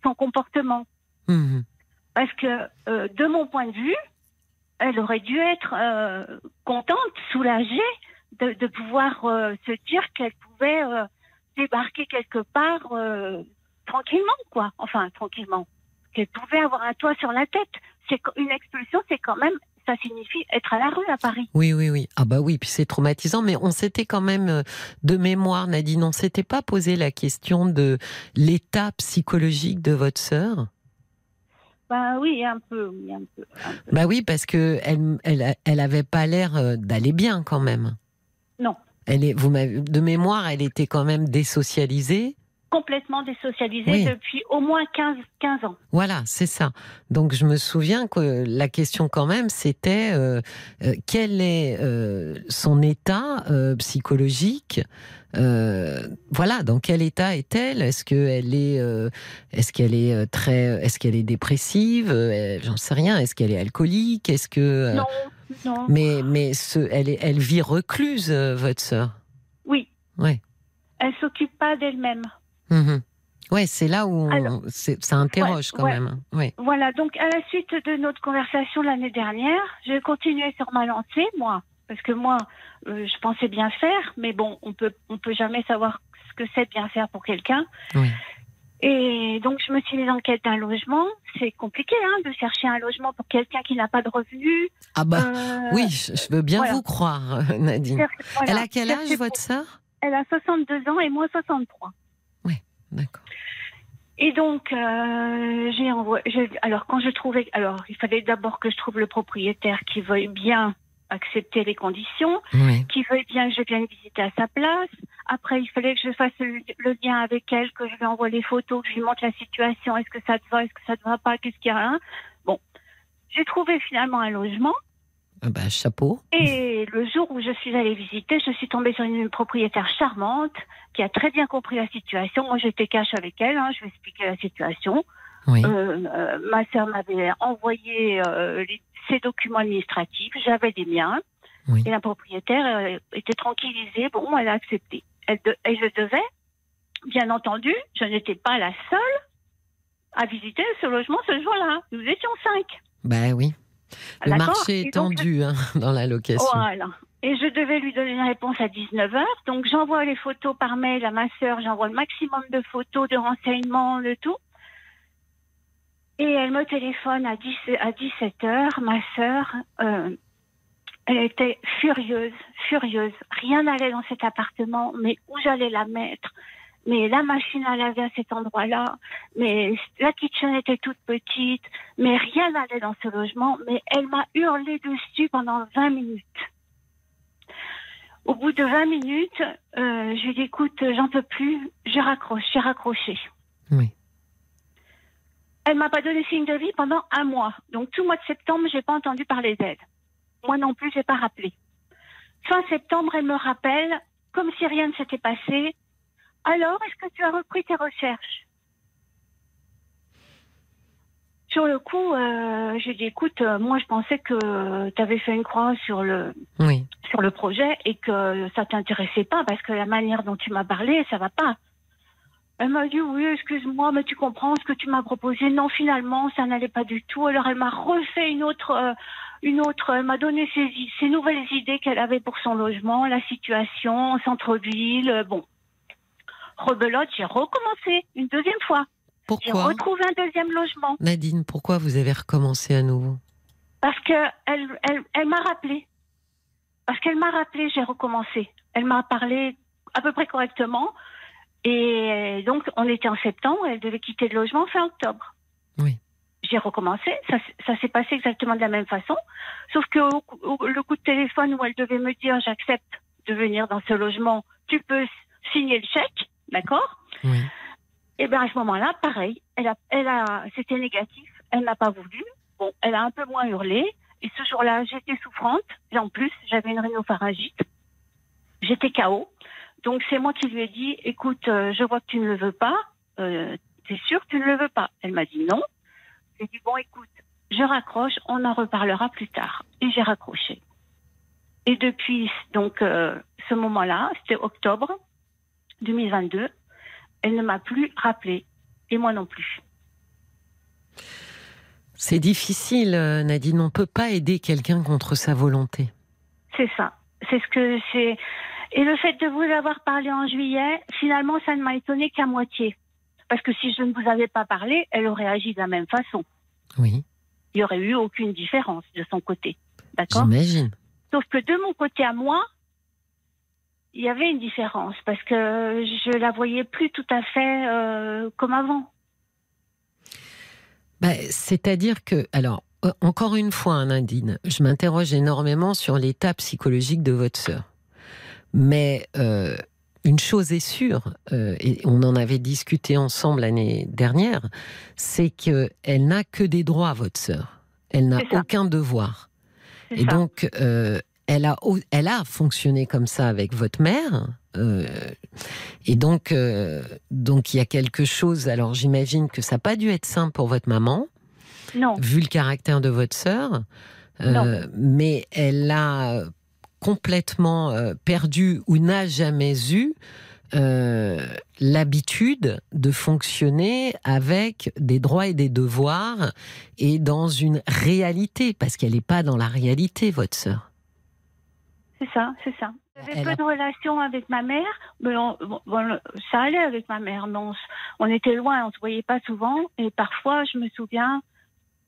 son comportement. mhm, Parce que, euh, de mon point de vue, elle aurait dû être euh, contente, soulagée de, de pouvoir euh, se dire qu'elle pouvait euh, débarquer quelque part euh, tranquillement, quoi. Enfin, tranquillement. Qu'elle pouvait avoir un toit sur la tête. C'est une expulsion, c'est quand même, ça signifie être à la rue à Paris. Oui, oui, oui. Ah bah oui, puis c'est traumatisant, mais on s'était quand même, euh, de mémoire, Nadine, on s'était pas posé la question de l'état psychologique de votre sœur? Ben oui, un peu, oui, un peu. un peu. Bah oui, parce que elle, elle, elle avait pas l'air euh, d'aller bien quand même. Non. Elle est, vous de mémoire, elle était quand même désocialisée. Complètement désocialisée Oui. depuis au moins 15, 15 ans. Voilà, c'est ça. Donc je me souviens que la question quand même, c'était euh, euh, quel est euh, son état psychologique euh, voilà, dans quel état est-elle? Est-ce qu'elle est, euh, est-ce qu'elle est très, est-ce qu'elle est dépressive? Euh, J'en sais rien. Est-ce qu'elle est alcoolique? Est-ce que Non, non. Mais mais ce, elle est, elle vit recluse, votre sœur? Oui. Ouais. Elle s'occupe pas d'elle-même. Mhm. Ouais, c'est là où Alors, ça interroge ouais, quand ouais. même. hein. Ouais. Voilà, donc à la suite de notre conversation l'année dernière, j'ai continué sur ma lancée, moi, parce que moi, euh, je pensais bien faire, mais bon, on peut, on peut jamais savoir ce que c'est de bien faire pour quelqu'un. Oui. Et donc, je me suis mise en quête d'un logement. C'est compliqué, hein, de chercher un logement pour quelqu'un qui n'a pas de revenus. Ah bah Euh, oui, je, veux bien voilà. vous croire, [LAUGHS] Nadine. voilà. Elle a quel âge votre sœur? Elle a 62 ans et moi 63. D'accord. Et donc, euh, j'ai envoyé. Alors, quand je trouvais. Alors, il fallait d'abord que je trouve le propriétaire qui veuille bien accepter les conditions, Oui. qui veuille bien que je vienne visiter à sa place. Après, il fallait que je fasse le, le lien avec elle, que je lui envoie les photos, que je lui montre la situation. Est-ce que ça te va? Est-ce que ça te va pas? Qu'est-ce qu'il y a hein? Bon. J'ai trouvé finalement un logement. Ah bah, chapeau. Et le jour où je suis allée visiter, je suis tombée sur une propriétaire charmante qui a très bien compris la situation. Moi, j'étais cash avec elle, hein, je lui ai expliqué la situation. Oui. Euh, euh, ma sœur m'avait envoyé euh, les- ses documents administratifs, j'avais des miens. Oui. Et la propriétaire était tranquillisée. Bon, elle a accepté. Elle de- et je devais, bien entendu, je n'étais pas la seule à visiter ce logement ce jour-là. Nous étions cinq. Bah oui. Le marché est donc, tendu hein, [LAUGHS] dans la location. voilà. Et je devais lui donner une réponse à 19h. Donc j'envoie les photos par mail à ma sœur, j'envoie le maximum de photos, de renseignements, de tout. Et elle me téléphone à, 10 à 17h, ma sœur. euh, elle était furieuse, furieuse. Rien n'allait dans cet appartement, mais où j'allais la mettre? Mais la machine à laver à cet endroit-là, mais la kitchen était toute petite, mais rien n'allait dans ce logement, mais elle m'a hurlé dessus pendant 20 minutes. Au bout de 20 minutes, euh, je lui ai dit, écoute, j'en peux plus, je raccroche, j'ai raccroché. Oui. Elle m'a pas donné signe de vie pendant un mois. Donc tout le mois de septembre, j'ai pas entendu parler d'elle. Moi non plus, j'ai pas rappelé. Fin septembre, elle me rappelle, comme si rien ne s'était passé. Alors, est-ce que tu as repris tes recherches? Sur le coup, euh, j'ai dit, écoute, euh, moi je pensais que tu avais fait une croix sur le Oui. sur le projet et que ça t'intéressait pas parce que la manière dont tu m'as parlé, ça va pas. Elle m'a dit oui, excuse-moi, mais tu comprends ce que tu m'as proposé. Non, finalement, ça n'allait pas du tout. Alors elle m'a refait une autre, euh, une autre. Elle m'a donné ses, ses nouvelles idées qu'elle avait pour son logement, la situation, en centre-ville. euh, Bon, rebelote, j'ai recommencé une deuxième fois. J'ai Pourquoi retrouvé un deuxième logement Nadine, pourquoi vous avez recommencé à nouveau parce que elle, elle, elle m'a rappelé. Parce qu'elle m'a rappelé, j'ai recommencé. Elle m'a parlé à peu près correctement. Et donc, on était en septembre, elle devait quitter le logement fin octobre. Oui. J'ai recommencé, ça, s'est passé exactement de la même façon, sauf que au, au- le coup de téléphone où elle devait me dire j'accepte de venir dans ce logement, tu peux signer le chèque, d'accord Oui. Et bien à ce moment-là, pareil, elle a, elle a, c'était négatif, elle n'a pas voulu. Bon, elle a un peu moins hurlé. Et ce jour-là, j'étais souffrante. Et en plus, j'avais une rhinopharyngite. J'étais KO. Donc c'est moi qui lui ai dit, écoute, euh, je vois que tu ne le veux pas. Euh, T'es sûr que tu ne le veux pas? Elle m'a dit non. J'ai dit bon, écoute, je raccroche, on en reparlera plus tard. Et j'ai raccroché. Et depuis donc euh, ce moment-là, c'était octobre 2022, elle ne m'a plus rappelé. Et moi non plus. C'est difficile, euh, Nadine. On ne peut pas aider quelqu'un contre sa volonté. C'est ça. C'est ce que c'est. Et le fait de vous avoir parlé en juillet, finalement, ça ne m'a étonné qu'à moitié. Parce que si je ne vous avais pas parlé, elle aurait agi de la même façon. Oui, Il n'y aurait eu aucune différence de son côté. D'accord? J'imagine. Sauf que de mon côté à moi, il y avait une différence parce que je la voyais plus tout à fait euh, comme avant. Bah, C'est-à-dire que, alors, euh, encore une fois, hein, Nadine, je m'interroge énormément sur l'état psychologique de votre sœur. Mais euh, une chose est sûre, euh, et on en avait discuté ensemble l'année dernière, c'est qu'elle n'a que des droits, votre sœur. Elle n'a aucun devoir. Et ça. donc, euh, elle, a, elle a fonctionné comme ça avec votre mère. euh, et donc, euh, donc, il y a quelque chose. Alors, j'imagine que ça n'a pas dû être simple pour votre maman, non, vu le caractère de votre sœur. Euh, Non. mais elle a complètement euh, perdu ou n'a jamais eu euh, l'habitude de fonctionner avec des droits et des devoirs et dans une réalité, parce qu'elle n'est pas dans la réalité, votre sœur. C'est ça, c'est ça. J'avais peu a- de relations avec ma mère, mais on- bon, ça allait avec ma mère. Mais on était loin, on se voyait pas souvent. Et parfois, je me souviens,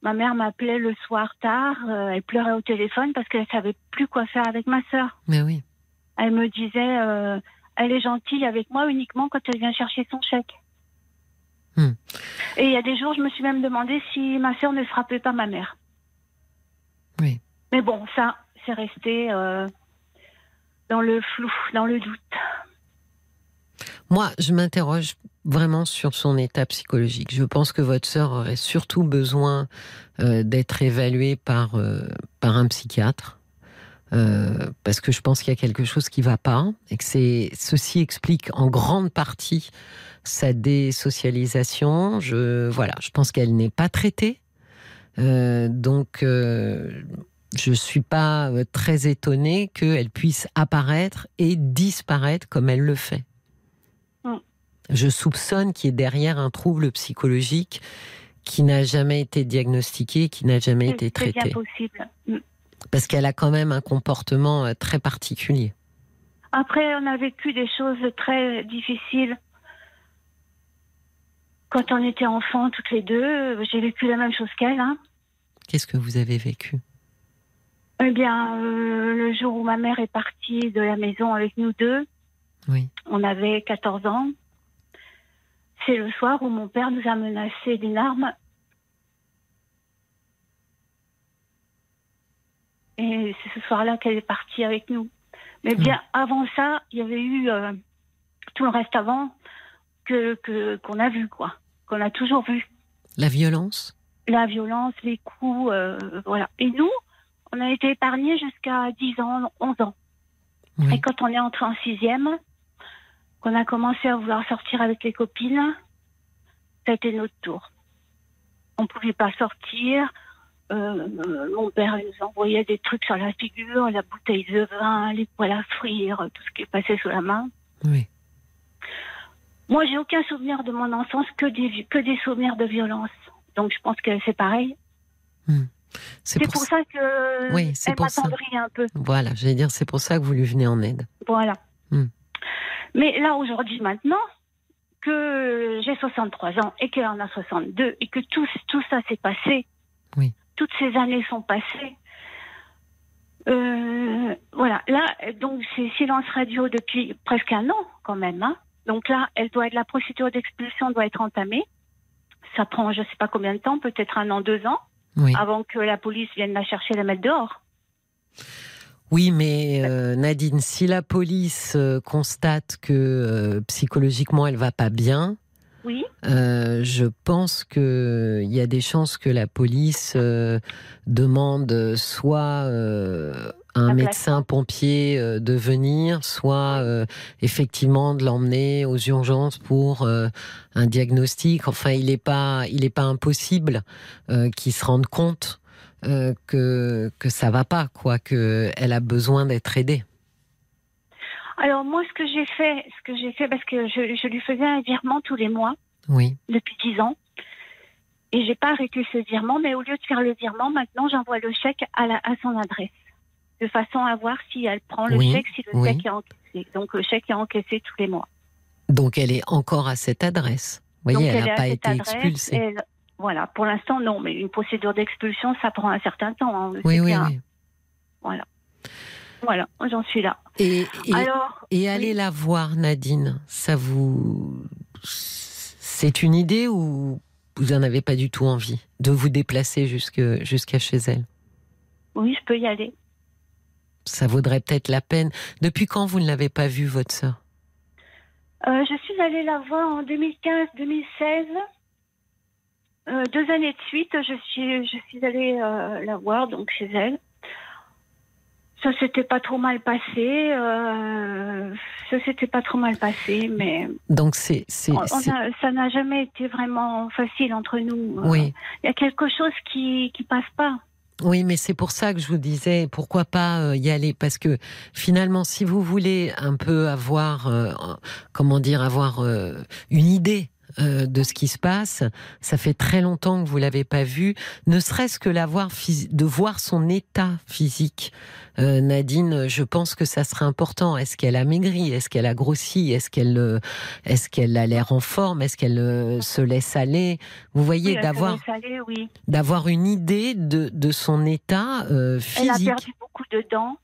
ma mère m'appelait le soir tard, euh, elle pleurait au téléphone parce qu'elle savait plus quoi faire avec ma sœur. Mais oui. Elle me disait, euh, elle est gentille avec moi uniquement quand elle vient chercher son chèque. Hmm. Et il y a des jours, je me suis même demandé si ma sœur ne frappait pas ma mère. Oui. Mais bon, ça, c'est resté euh, dans le flou, dans le doute. Moi, je m'interroge vraiment sur son état psychologique. Je pense que votre sœur aurait surtout besoin euh, d'être évaluée par, euh, par un psychiatre. euh, parce que je pense qu'il y a quelque chose qui va pas et que c'est ceci explique en grande partie sa désocialisation. Je voilà, je pense qu'elle n'est pas traitée, donc je suis pas euh, très étonnée qu'elle puisse apparaître et disparaître comme elle le fait. Mm. Je soupçonne qu'il y ait derrière un trouble psychologique qui n'a jamais été diagnostiqué, qui n'a jamais été C'est c'est bien traité. possible. Mm. Parce qu'elle a quand même un comportement euh, très particulier. Après, on a vécu des choses très difficiles. Quand on était enfants, toutes les deux, j'ai vécu la même chose qu'elle. Hein. Qu'est-ce que vous avez vécu? Eh bien, euh, le jour où ma mère est partie de la maison avec nous deux, Oui. on avait 14 ans. C'est le soir où mon père nous a menacé d'une arme. Et c'est ce soir-là qu'elle est partie avec nous. Mais bien avant ça, il y avait eu euh, tout le reste avant que que- qu'on a vu, quoi. Qu'on a toujours vu. La violence? La violence, les coups, euh, voilà. Et nous, on a été épargnés jusqu'à 10 ans, 11 ans. Et quand on est entré en sixième, qu'on a commencé à vouloir sortir avec les copines, ça a été notre tour. On ne pouvait pas sortir. Euh, mon père nous envoyait des trucs sur la figure, la bouteille de vin, les poils à frire, tout ce qui passait sous la main. Oui. Moi, j'ai aucun souvenir de mon enfance que des, que des souvenirs de violence. Donc, je pense que c'est pareil. C'est C'est pour, pour, ça. ça que Oui, elle m'attendrit un peu. Voilà, j'allais dire, c'est pour ça que vous lui venez en aide. Voilà. Hmm. Mais là, aujourd'hui, maintenant, que j'ai 63 ans et qu'elle en a 62 et que tout, tout ça s'est passé, Oui. toutes ces années sont passées, euh, voilà. Là, donc, c'est silence radio depuis presque un an, quand même. Hein. Donc là, elle doit être, la procédure d'expulsion doit être entamée. Ça prend, je sais pas combien de temps, peut-être un an, deux ans, Oui. avant que la police vienne la chercher et la mettre dehors. Oui, mais euh, Nadine, si la police euh, constate que euh, psychologiquement elle va pas bien, Oui. je pense que il y a des chances que la police demande soit un médecin pompier euh, de venir, soit euh, effectivement de l'emmener aux urgences pour euh, un diagnostic. Enfin, il n'est pas, il est pas impossible qu'ils se rendent compte que que ça va pas, quoi, que elle a besoin d'être aidée. Alors moi, ce que j'ai fait, ce que j'ai fait, parce que je, je lui faisais un virement tous les mois Oui, depuis 10 ans, et j'ai pas arrêté ce virement, mais au lieu de faire le virement, maintenant j'envoie le chèque à, la, à son adresse, de façon à voir si elle prend le Oui, chèque, si le oui. chèque est encaissé. Donc le chèque est encaissé tous les mois. donc elle est encore à cette adresse. Vous voyez, Donc, elle n'a pas été adresse, expulsée. elle- voilà, pour l'instant non, mais une procédure d'expulsion, ça prend un certain temps. hein, Oui, oui, oui. Voilà, j'en suis là. Et, et, Alors, et aller la voir, Nadine, ça vous. C'est une idée ou vous en avez pas du tout envie de vous déplacer jusqu'à chez elle? Oui, je peux y aller. Ça vaudrait peut-être la peine. Depuis quand vous ne l'avez pas vue, votre sœur? Euh, je suis allée la voir en 2015-2016. Euh, deux années de suite, je suis, je suis allée euh, la voir donc chez elle. Ça s'était pas trop mal passé. Euh, ça s'était pas trop mal passé, mais Donc c'est. ça n'a jamais été vraiment facile entre nous. Euh, Oui. Il y a quelque chose qui qui passe pas. Oui, mais c'est pour ça que je vous disais pourquoi pas euh, y aller? Parce que finalement, si vous voulez un peu avoir, euh, comment dire, avoir euh, une idée. Euh, de ce qui se passe, ça fait très longtemps que vous l'avez pas vu. Ne serait-ce que la voir de voir son état physique, Euh, Nadine, je pense que ça serait important. Est-ce qu'elle a maigri? Est-ce qu'elle a grossi? Est-ce qu'elle, euh, est-ce qu'elle a l'air en forme? Est-ce qu'elle euh, se laisse aller? Vous voyez, Oui, d'avoir oui. d'avoir une idée de, de son état euh, Elle a physique. perdu beaucoup de dents.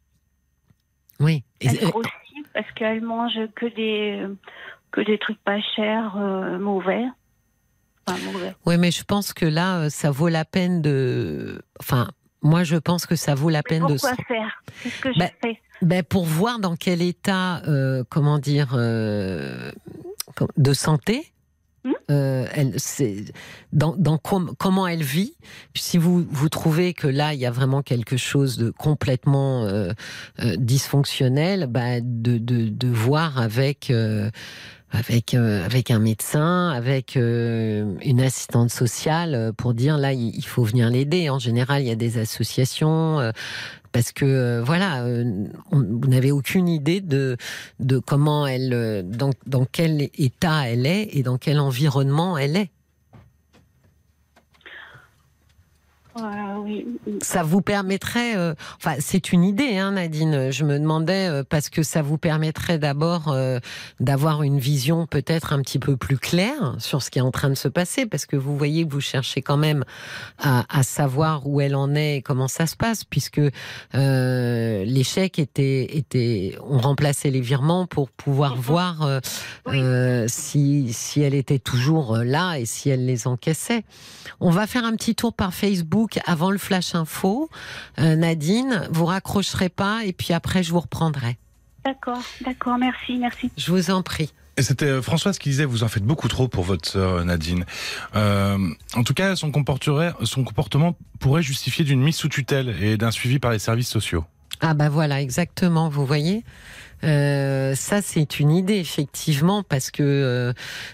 Oui. Elle grossit parce qu'elle mange que des que des trucs pas chers, euh, mauvais. Enfin, mauvais. ouais, mais je pense que là, euh, ça vaut la peine de. Enfin, moi, je pense que ça vaut la Mais peine de. pourquoi faire? C'est ce que Ben, je fais. Ben, pour voir dans quel état, euh, comment dire, euh, de santé. Euh, elle, c'est dans, dans com- comment elle vit. Puis si vous vous trouvez que là il y a vraiment quelque chose de complètement dysfonctionnel, bah, de, de, de voir avec avec euh, avec un médecin, avec euh, une assistante sociale euh, pour dire là il faut venir l'aider. En général, il y a des associations parce que voilà, vous n'avez aucune idée de de comment elle, dans, dans quel état elle est et dans quel environnement elle est. Oui. Ça vous permettrait, euh, enfin c'est une idée, hein, Nadine. Je me demandais euh, parce que ça vous permettrait d'abord euh, d'avoir une vision peut-être un petit peu plus claire sur ce qui est en train de se passer, parce que vous voyez que vous cherchez quand même à, à savoir où elle en est et comment ça se passe, puisque euh, les chèques étaient, étaient, ont remplacé les virements pour pouvoir voir euh, Oui. si si elle était toujours là et si elle les encaissait. On va faire un petit tour par Facebook avant le flash info. Euh, Nadine, vous raccrocherez pas et puis après je vous reprendrai. D'accord, d'accord, merci, merci. Je vous en prie. Et c'était euh, Françoise qui disait vous en faites beaucoup trop pour votre sœur Nadine. Euh, en tout cas, son, son comportement pourrait justifier d'une mise sous tutelle et d'un suivi par les services sociaux. Ah bah voilà, exactement, vous voyez. Euh, ça, c'est une idée, effectivement, parce que euh,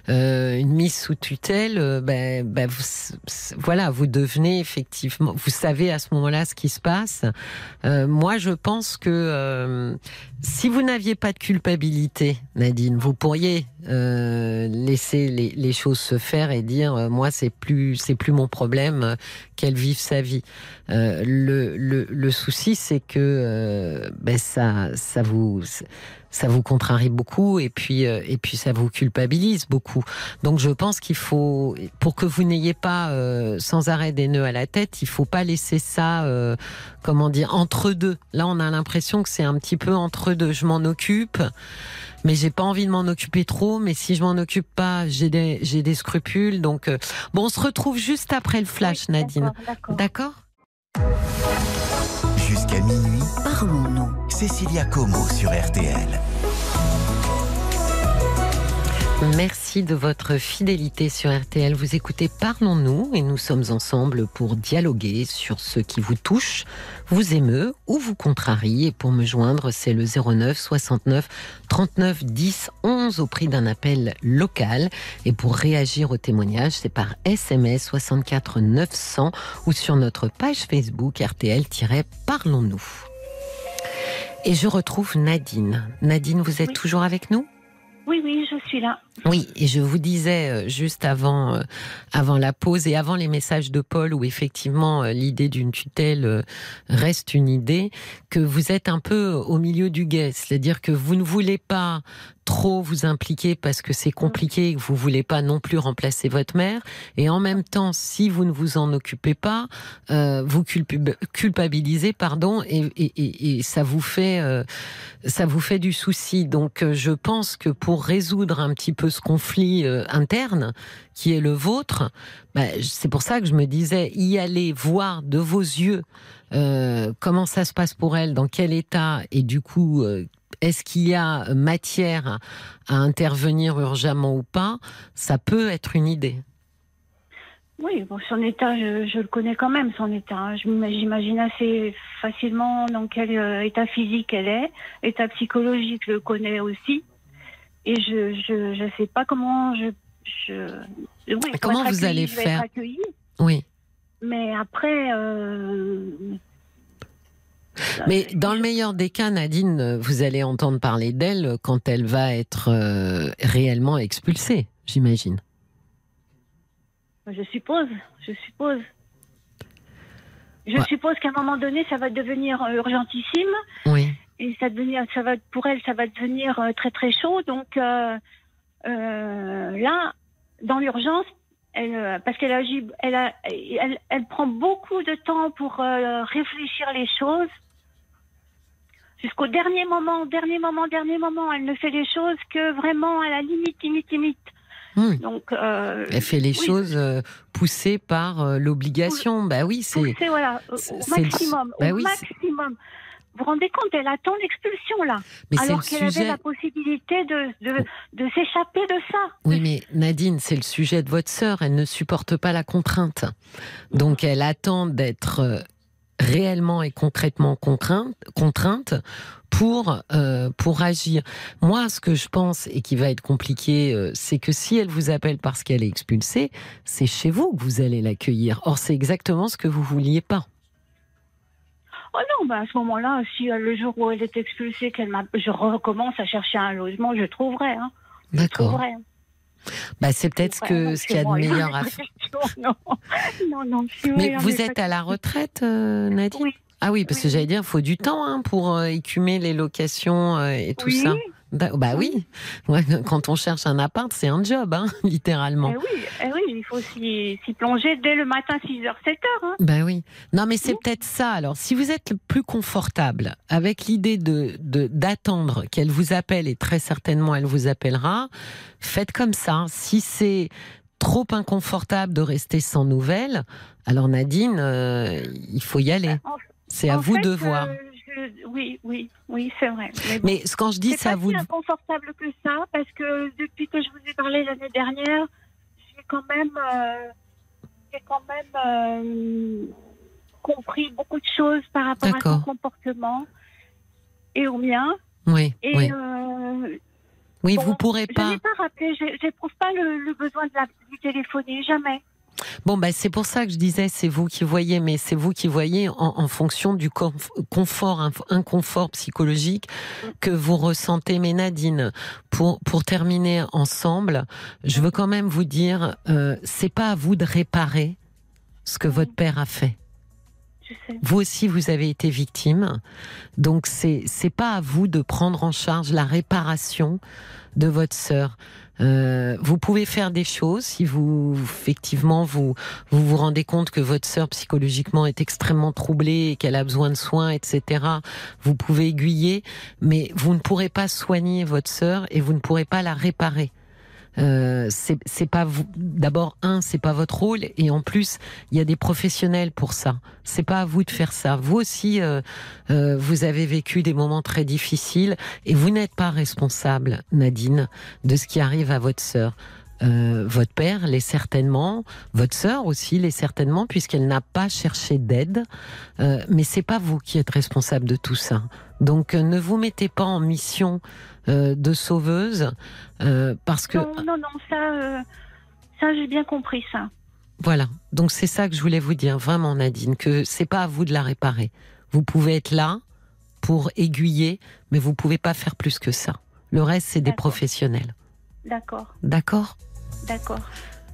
euh, une mise sous tutelle, euh, ben, ben, vous, voilà, vous devenez effectivement, vous savez à ce moment-là ce qui se passe. Euh, moi, je pense que si vous n'aviez pas de culpabilité, Nadine, vous pourriez euh, laisser les, les choses se faire et dire, euh, moi, c'est plus, c'est plus mon problème, euh, qu'elle vive sa vie. Euh, le, le, le souci, c'est que ben ça, ça vous, ça vous contrarie beaucoup et puis et puis ça vous culpabilise beaucoup. Donc je pense qu'il faut, pour que vous n'ayez pas sans arrêt des nœuds à la tête, il faut pas laisser ça, comment dire, entre deux. Là, on a l'impression que c'est un petit peu entre deux. Je m'en occupe. Mais j'ai pas envie de m'en occuper trop. Mais si je m'en occupe pas, j'ai des j'ai des scrupules. Donc euh, bon, on se retrouve juste après le flash, Oui, Nadine. d'accord, D'accord? D'accord Jusqu'à minuit, Parlons-nous. Cécilia Como sur RTL. Merci de votre fidélité sur RTL. Vous écoutez Parlons-nous et nous sommes ensemble pour dialoguer sur ce qui vous touche, vous émeut ou vous contrarie. Et pour me joindre, c'est le 09 69 39 10 11 au prix d'un appel local. Et pour réagir au témoignage, c'est par SMS 64 900 ou sur notre page Facebook RTL-Parlons-nous. Et je retrouve Nadine. Nadine, vous êtes Oui. toujours avec nous? Oui, oui, je suis là. Oui, et je vous disais euh, juste avant, euh, avant la pause et avant les messages de Paul, où effectivement euh, l'idée d'une tutelle reste une idée, que vous êtes un peu au milieu du guet, c'est-à-dire que vous ne voulez pas trop vous impliquer parce que c'est compliqué et que vous voulez pas non plus remplacer votre mère, et en même temps, si vous ne vous en occupez pas, euh, vous culp- culpabilisez, pardon, et, et, et, et ça vous fait euh, ça vous fait du souci. Donc, euh, je pense que pour résoudre un petit peu ce conflit euh, interne qui est le vôtre, bah, c'est pour ça que je me disais y aller voir de vos yeux euh, comment ça se passe pour elle, dans quel état, et du coup. euh, est-ce qu'il y a matière à intervenir urgemment ou pas Ça peut être une idée. Oui, son état, je, le connais quand même, son état. hein. J'imagine assez facilement dans quel état physique elle est. État psychologique, je le connais aussi. Et je je je sais pas comment je je oui, Comment vous allez faire. Oui. Mais après, euh, Mais dans le meilleur des cas, Nadine, vous allez entendre parler d'elle quand elle va être euh, réellement expulsée, j'imagine. je suppose, je suppose. Je Ouais. suppose qu'à un moment donné, ça va devenir urgentissime. Oui. Et ça va pour elle, ça va devenir euh, très très chaud. Donc euh, euh, là, dans l'urgence, elle, parce qu'elle agit, elle, a- elle, elle prend beaucoup de temps pour euh, réfléchir les choses. Jusqu'au dernier moment, dernier moment, dernier moment, elle ne fait les choses que vraiment à la limite, limite, limite. Hmm. Donc, euh, Elle fait les oui, choses poussées par l'obligation. Bah oui, c'est. voilà, au, maximum, bah au oui, c'est- maximum. Vous vous rendez compte, elle attend l'expulsion là. Mais alors qu'elle avait la possibilité de, de, de s'échapper de ça. Oui, mais Nadine, c'est le sujet de votre sœur. Elle ne supporte pas la contrainte. Donc, elle attend d'être euh, réellement et concrètement contrainte, contrainte pour, euh, pour agir. Moi, ce que je pense et qui va être compliqué, euh, c'est que si elle vous appelle parce qu'elle est expulsée, c'est chez vous que vous allez l'accueillir. Or, c'est exactement ce que vous vouliez pas. Oh non, bah à ce moment-là, si euh, le jour où elle est expulsée, qu'elle m'a, je recommence à chercher un logement, je trouverai. Hein. Je D'accord. trouverai. Bah, c'est peut-être ce que non, ce qu'il y a de meilleur à [LAUGHS] faire. Non, non, Mais vous êtes pas- à la retraite, euh, Nadine Oui. Ah oui, parce que j'allais dire, il faut du temps hein, pour euh, écumer les locations euh, et tout oui. ça. Bah, bah oui, Ouais, quand on cherche un appart, c'est un job, hein, [LAUGHS] littéralement. Eh oui, eh oui, il faut s'y plonger dès le matin, 6h, 7h. Hein. Ben oui. Non, mais c'est peut-être ça. Alors, si vous êtes le plus confortable avec l'idée de de- d'attendre qu'elle vous appelle et très certainement elle vous appellera, faites comme ça. Si c'est trop inconfortable de rester sans nouvelles, alors Nadine, euh, il faut y aller. En- C'est à En vous fait, de euh, je- oui, oui, oui, c'est vrai. Mais bon. Mais ce- quand je dis à pas vous si inconfortable que ça, parce que depuis que je vous ai parlé l'année dernière, j'ai quand même, euh, j'ai quand même euh, compris beaucoup de choses par rapport à son comportement et au mien. Oui, Et oui. euh, Oui, Bon, vous pourrez Je pas. n'ai pas rappelé, je n'éprouve pas le, le besoin de la, lui téléphoner, jamais. Bon, bah, c'est pour ça que je disais, c'est vous qui voyez, mais c'est vous qui voyez en, en fonction du conf- confort, inconfort psychologique que vous ressentez. Mais Nadine, pour, pour terminer ensemble, je veux quand même vous dire, euh, c'est pas à vous de réparer ce que votre père a fait. Vous aussi, vous avez été victime. Donc, c'est c'est pas à vous de prendre en charge la réparation de votre sœur. Euh, vous pouvez faire des choses si vous effectivement vous vous vous rendez compte que votre sœur psychologiquement est extrêmement troublée et qu'elle a besoin de soins, etc. Vous pouvez aiguiller, mais vous ne pourrez pas soigner votre sœur et vous ne pourrez pas la réparer. Euh, c'est pas vous. D'abord, un, c'est pas votre rôle, et en plus, il y a des professionnels pour ça. C'est pas à vous de faire ça. Vous aussi, euh, euh, vous avez vécu des moments très difficiles, et vous n'êtes pas responsable, Nadine, de ce qui arrive à votre sœur. Euh, votre père l'est certainement, votre sœur aussi l'est certainement, puisqu'elle n'a pas cherché d'aide. Euh, mais c'est pas vous qui êtes responsable de tout ça. Donc, euh, ne vous mettez pas en mission euh, de sauveuse, parce que Non, non, non, ça, ça j'ai bien compris ça. voilà. Donc c'est ça que je voulais vous dire, vraiment Nadine, que c'est pas à vous de la réparer. Vous pouvez être là pour aiguiller, mais vous pouvez pas faire plus que ça. Le reste, c'est des professionnels. D'accord, D'accord? D'accord.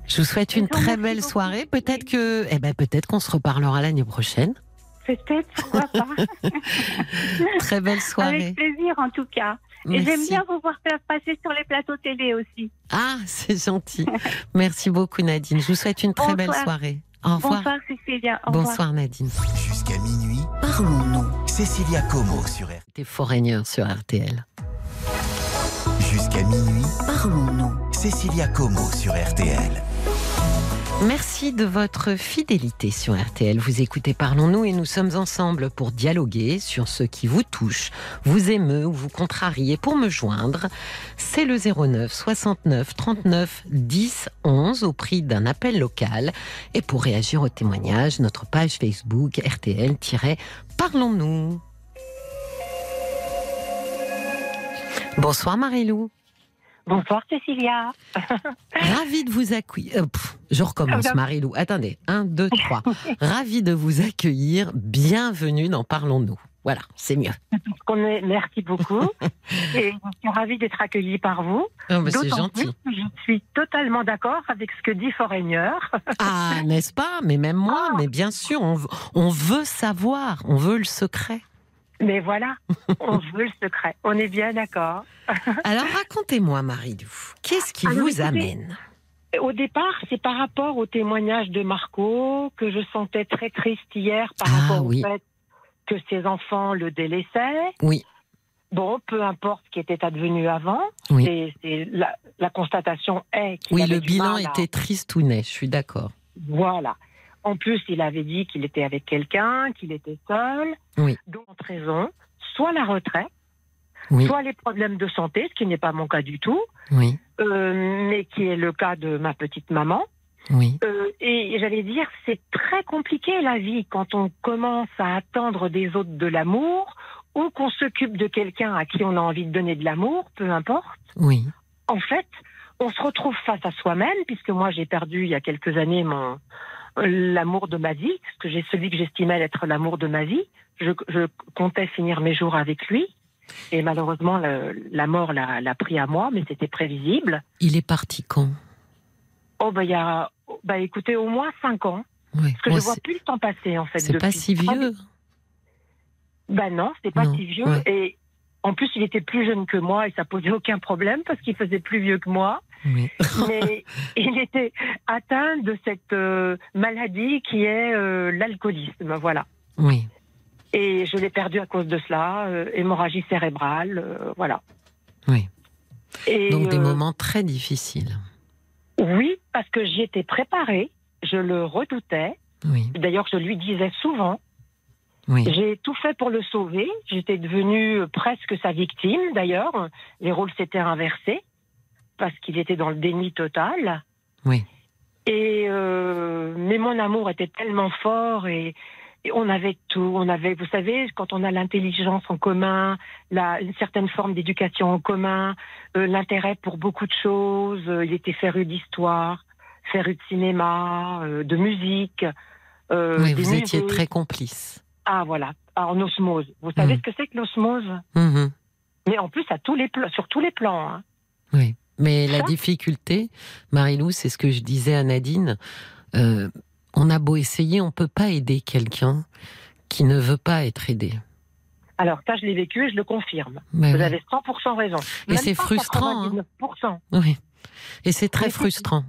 Je vous souhaite une très belle beaucoup. soirée. Peut-être que, eh ben, peut-être qu'on se reparlera l'année prochaine. Peut-être, pourquoi pas. [LAUGHS] Très belle soirée. Avec plaisir en tout cas. Et j'aime bien vous voir faire passer sur les plateaux télé aussi. Ah, c'est gentil. Merci beaucoup Nadine. Je vous souhaite une très belle soirée. Au revoir. Bonsoir Cécilia. Au revoir. Bonsoir Nadine. Jusqu'à minuit, Parlons-nous. Cécilia Como sur RTL. T'es foreigner sur RTL. Jusqu'à minuit, Parlons-nous. Cécilia Como sur RTL. Merci de votre fidélité sur RTL. Vous écoutez Parlons-nous et nous sommes ensemble pour dialoguer sur ce qui vous touche, vous émeut ou vous contrarie. Et pour me joindre, c'est le 09 69 39 10 11 au prix d'un appel local. Et pour réagir au témoignage, notre page Facebook RTL-Parlons-nous. Bonsoir Marilou. Bonsoir Cécilia. [LAUGHS] Ravi de vous accueillir. Euh, je recommence, Ah ben- Marilou. Attendez, un, deux, trois. [LAUGHS] Ravi de vous accueillir. Bienvenue dans Parlons-nous. Voilà, c'est mieux. Merci beaucoup. [LAUGHS] Et je suis ravie d'être accueillie par vous. Bah, c'est gentil. plus je suis totalement d'accord avec ce que dit Foreigner. Ah, n'est-ce pas? Mais même moi, Ah. mais bien sûr, on veut savoir, on veut le secret. Mais voilà, [LAUGHS] on veut le secret. On est bien d'accord. [LAUGHS] Alors racontez-moi, Marilou, qu'est-ce qui Alors, vous écoutez, amène Au départ, c'est par rapport au témoignage de Marco que je sentais très triste hier par Ah, rapport oui. au fait que ses enfants le délaissaient. Oui. Bon, peu importe ce qui était advenu avant, Oui. c'est- c'est la, la constatation est qu'il Oui, avait le du bilan mal à- était tristounet, je suis d'accord. Voilà. En plus, il avait dit qu'il était avec quelqu'un, qu'il était seul. Oui. Donc, raison, soit la retraite, Oui. soit les problèmes de santé, ce qui n'est pas mon cas du tout, Oui, euh, mais qui est le cas de ma petite maman. oui, Euh, et j'allais dire, c'est très compliqué la vie quand on commence à attendre des autres de l'amour ou qu'on s'occupe de quelqu'un à qui on a envie de donner de l'amour, peu importe oui. en fait, on se retrouve face à soi-même, puisque moi j'ai perdu il y a quelques années mon l'amour de ma vie, parce que j'ai celui que j'estimais être l'amour de ma vie. Je, je comptais finir mes jours avec lui, et malheureusement le- la mort l'a pris à moi, mais c'était prévisible. Il est parti quand? Oh bah il y a, bah écoutez, au moins cinq ans, Oui. parce que je vois plus le temps passer en fait. C'est pas si vieux. Bah non, c'est pas Non, si vieux, ouais. et en plus il était plus jeune que moi, et ça posait aucun problème parce qu'il faisait plus vieux que moi. Oui. [LAUGHS] mais il était atteint de cette euh, maladie qui est euh, l'alcoolisme, voilà. Oui. Et je l'ai perdu à cause de cela, euh, hémorragie cérébrale, voilà. Oui. Et, Donc des moments très difficiles. Oui, parce que j'y étais préparée, je le redoutais. Oui. D'ailleurs, je lui disais souvent, Oui. j'ai tout fait pour le sauver. J'étais devenue presque sa victime, d'ailleurs. Les rôles s'étaient inversés parce qu'il était dans le déni total. Oui. Et euh, mais mon amour était tellement fort et Et on avait tout. On avait, vous savez, quand on a l'intelligence en commun, la, une certaine forme d'éducation en commun, euh, l'intérêt pour beaucoup de choses. euh, il était féru d'histoire, féru de cinéma, de musique. oui, vous étiez musées. très complice. Ah voilà, Ah, en osmose. Vous savez Mm. ce que c'est que l'osmose Mhm. Mais en plus, à tous les sur tous les plans. hein. Oui. Mais la difficulté, Marilou, c'est ce que je disais à Nadine. euh, on a beau essayer, on peut pas aider quelqu'un qui ne veut pas être aidé. Alors ça, je l'ai vécu et je le confirme. Ben Vous oui. avez 100% raison. Et c'est frustrant, hein. 99%. Oui. Et c'est très Mais frustrant,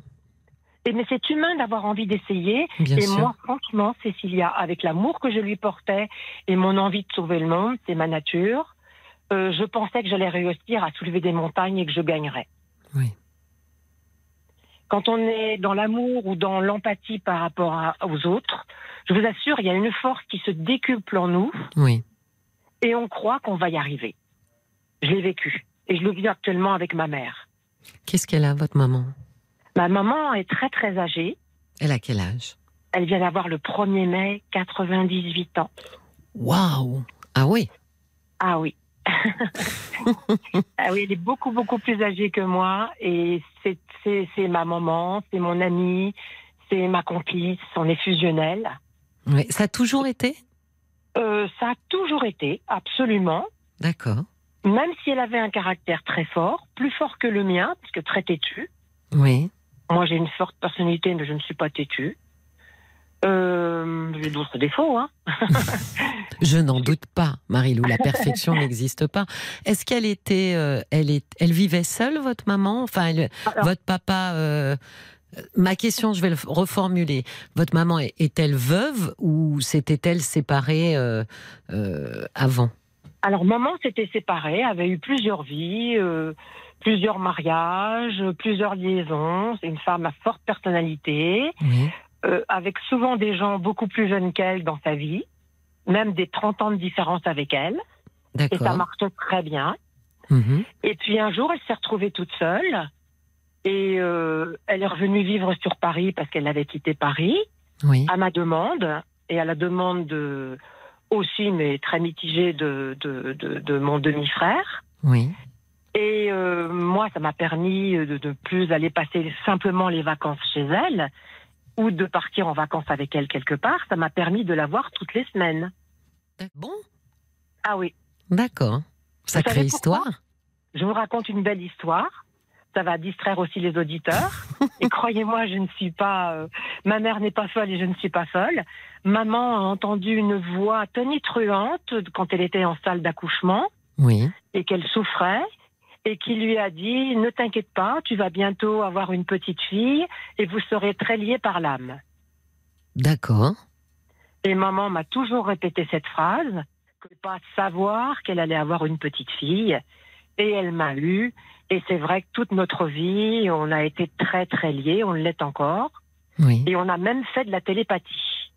Et mais c'est humain d'avoir envie d'essayer. et sûr. moi, franchement, Cécilia, avec l'amour que je lui portais et mon envie de sauver le monde, c'est ma nature, euh, je pensais que j'allais réussir à soulever des montagnes et que je gagnerais. Oui. Quand on est dans l'amour ou dans l'empathie par rapport à- aux autres, je vous assure, il y a une force qui se décuple en nous Oui. et on croit qu'on va y arriver. Je l'ai vécu et je le vis actuellement avec ma mère. Qu'est-ce qu'elle a, votre maman? Ma maman est très très âgée. Elle a quel âge? Elle vient d'avoir le 1er mai 98 ans. Waouh Ah oui? Ah oui. [LAUGHS] ah oui, elle est beaucoup, beaucoup plus âgée que moi et c'est, c'est, c'est ma maman, c'est mon amie, c'est ma complice, on est fusionnels. Oui. Ça a toujours été? Euh, ça a toujours été, absolument, D'accord. même si elle avait un caractère très fort, plus fort que le mien, parce que très têtu. Oui. Moi, j'ai une forte personnalité, mais je ne suis pas têtue. Euh, j'ai d'autres défauts, hein. [LAUGHS] Je n'en doute pas, Marilou. La perfection [LAUGHS] n'existe pas. Est-ce qu'elle était, euh, elle est, elle vivait seule, votre maman? Enfin, elle- Alors- votre papa. euh, ma question, je vais le reformuler. Votre maman est- est-elle veuve ou s'était-elle séparée avant? Alors, maman s'était séparée, avait eu plusieurs vies, plusieurs mariages, plusieurs liaisons. C'est une femme à forte personnalité, euh, avec souvent des gens beaucoup plus jeunes qu'elle dans sa vie, même des 30 ans de différence avec elle. Et ça marche très bien. Mhm. Et puis un jour, elle s'est retrouvée toute seule. Et euh, elle est revenue vivre sur Paris parce qu'elle avait quitté Paris, Oui. à ma demande, et à la demande de, aussi, mais très mitigée, de, de, de, de mon demi-frère. Oui. Et euh, moi, ça m'a permis de ne plus aller passer simplement les vacances chez elle ou de partir en vacances avec elle quelque part. Ça m'a permis de la voir toutes les semaines. Bon? Ah oui, D'accord. Sacrée histoire. je vous raconte une belle histoire. Ça va distraire aussi les auditeurs. [LAUGHS] et croyez-moi, je ne suis pas. euh, ma mère n'est pas folle et je ne suis pas folle. Maman a entendu une voix tonitruante quand elle était en salle d'accouchement Oui. et qu'elle souffrait et qui lui a dit ne t'inquiète pas, tu vas bientôt avoir une petite fille et vous serez très liés par l'âme. D'accord. Et maman m'a toujours répété cette phrase, que pas savoir qu'elle allait avoir une petite fille. Et elle m'a eu. Et c'est vrai que toute notre vie, on a été très très liés, on l'est encore. Oui. Et on a même fait de la télépathie.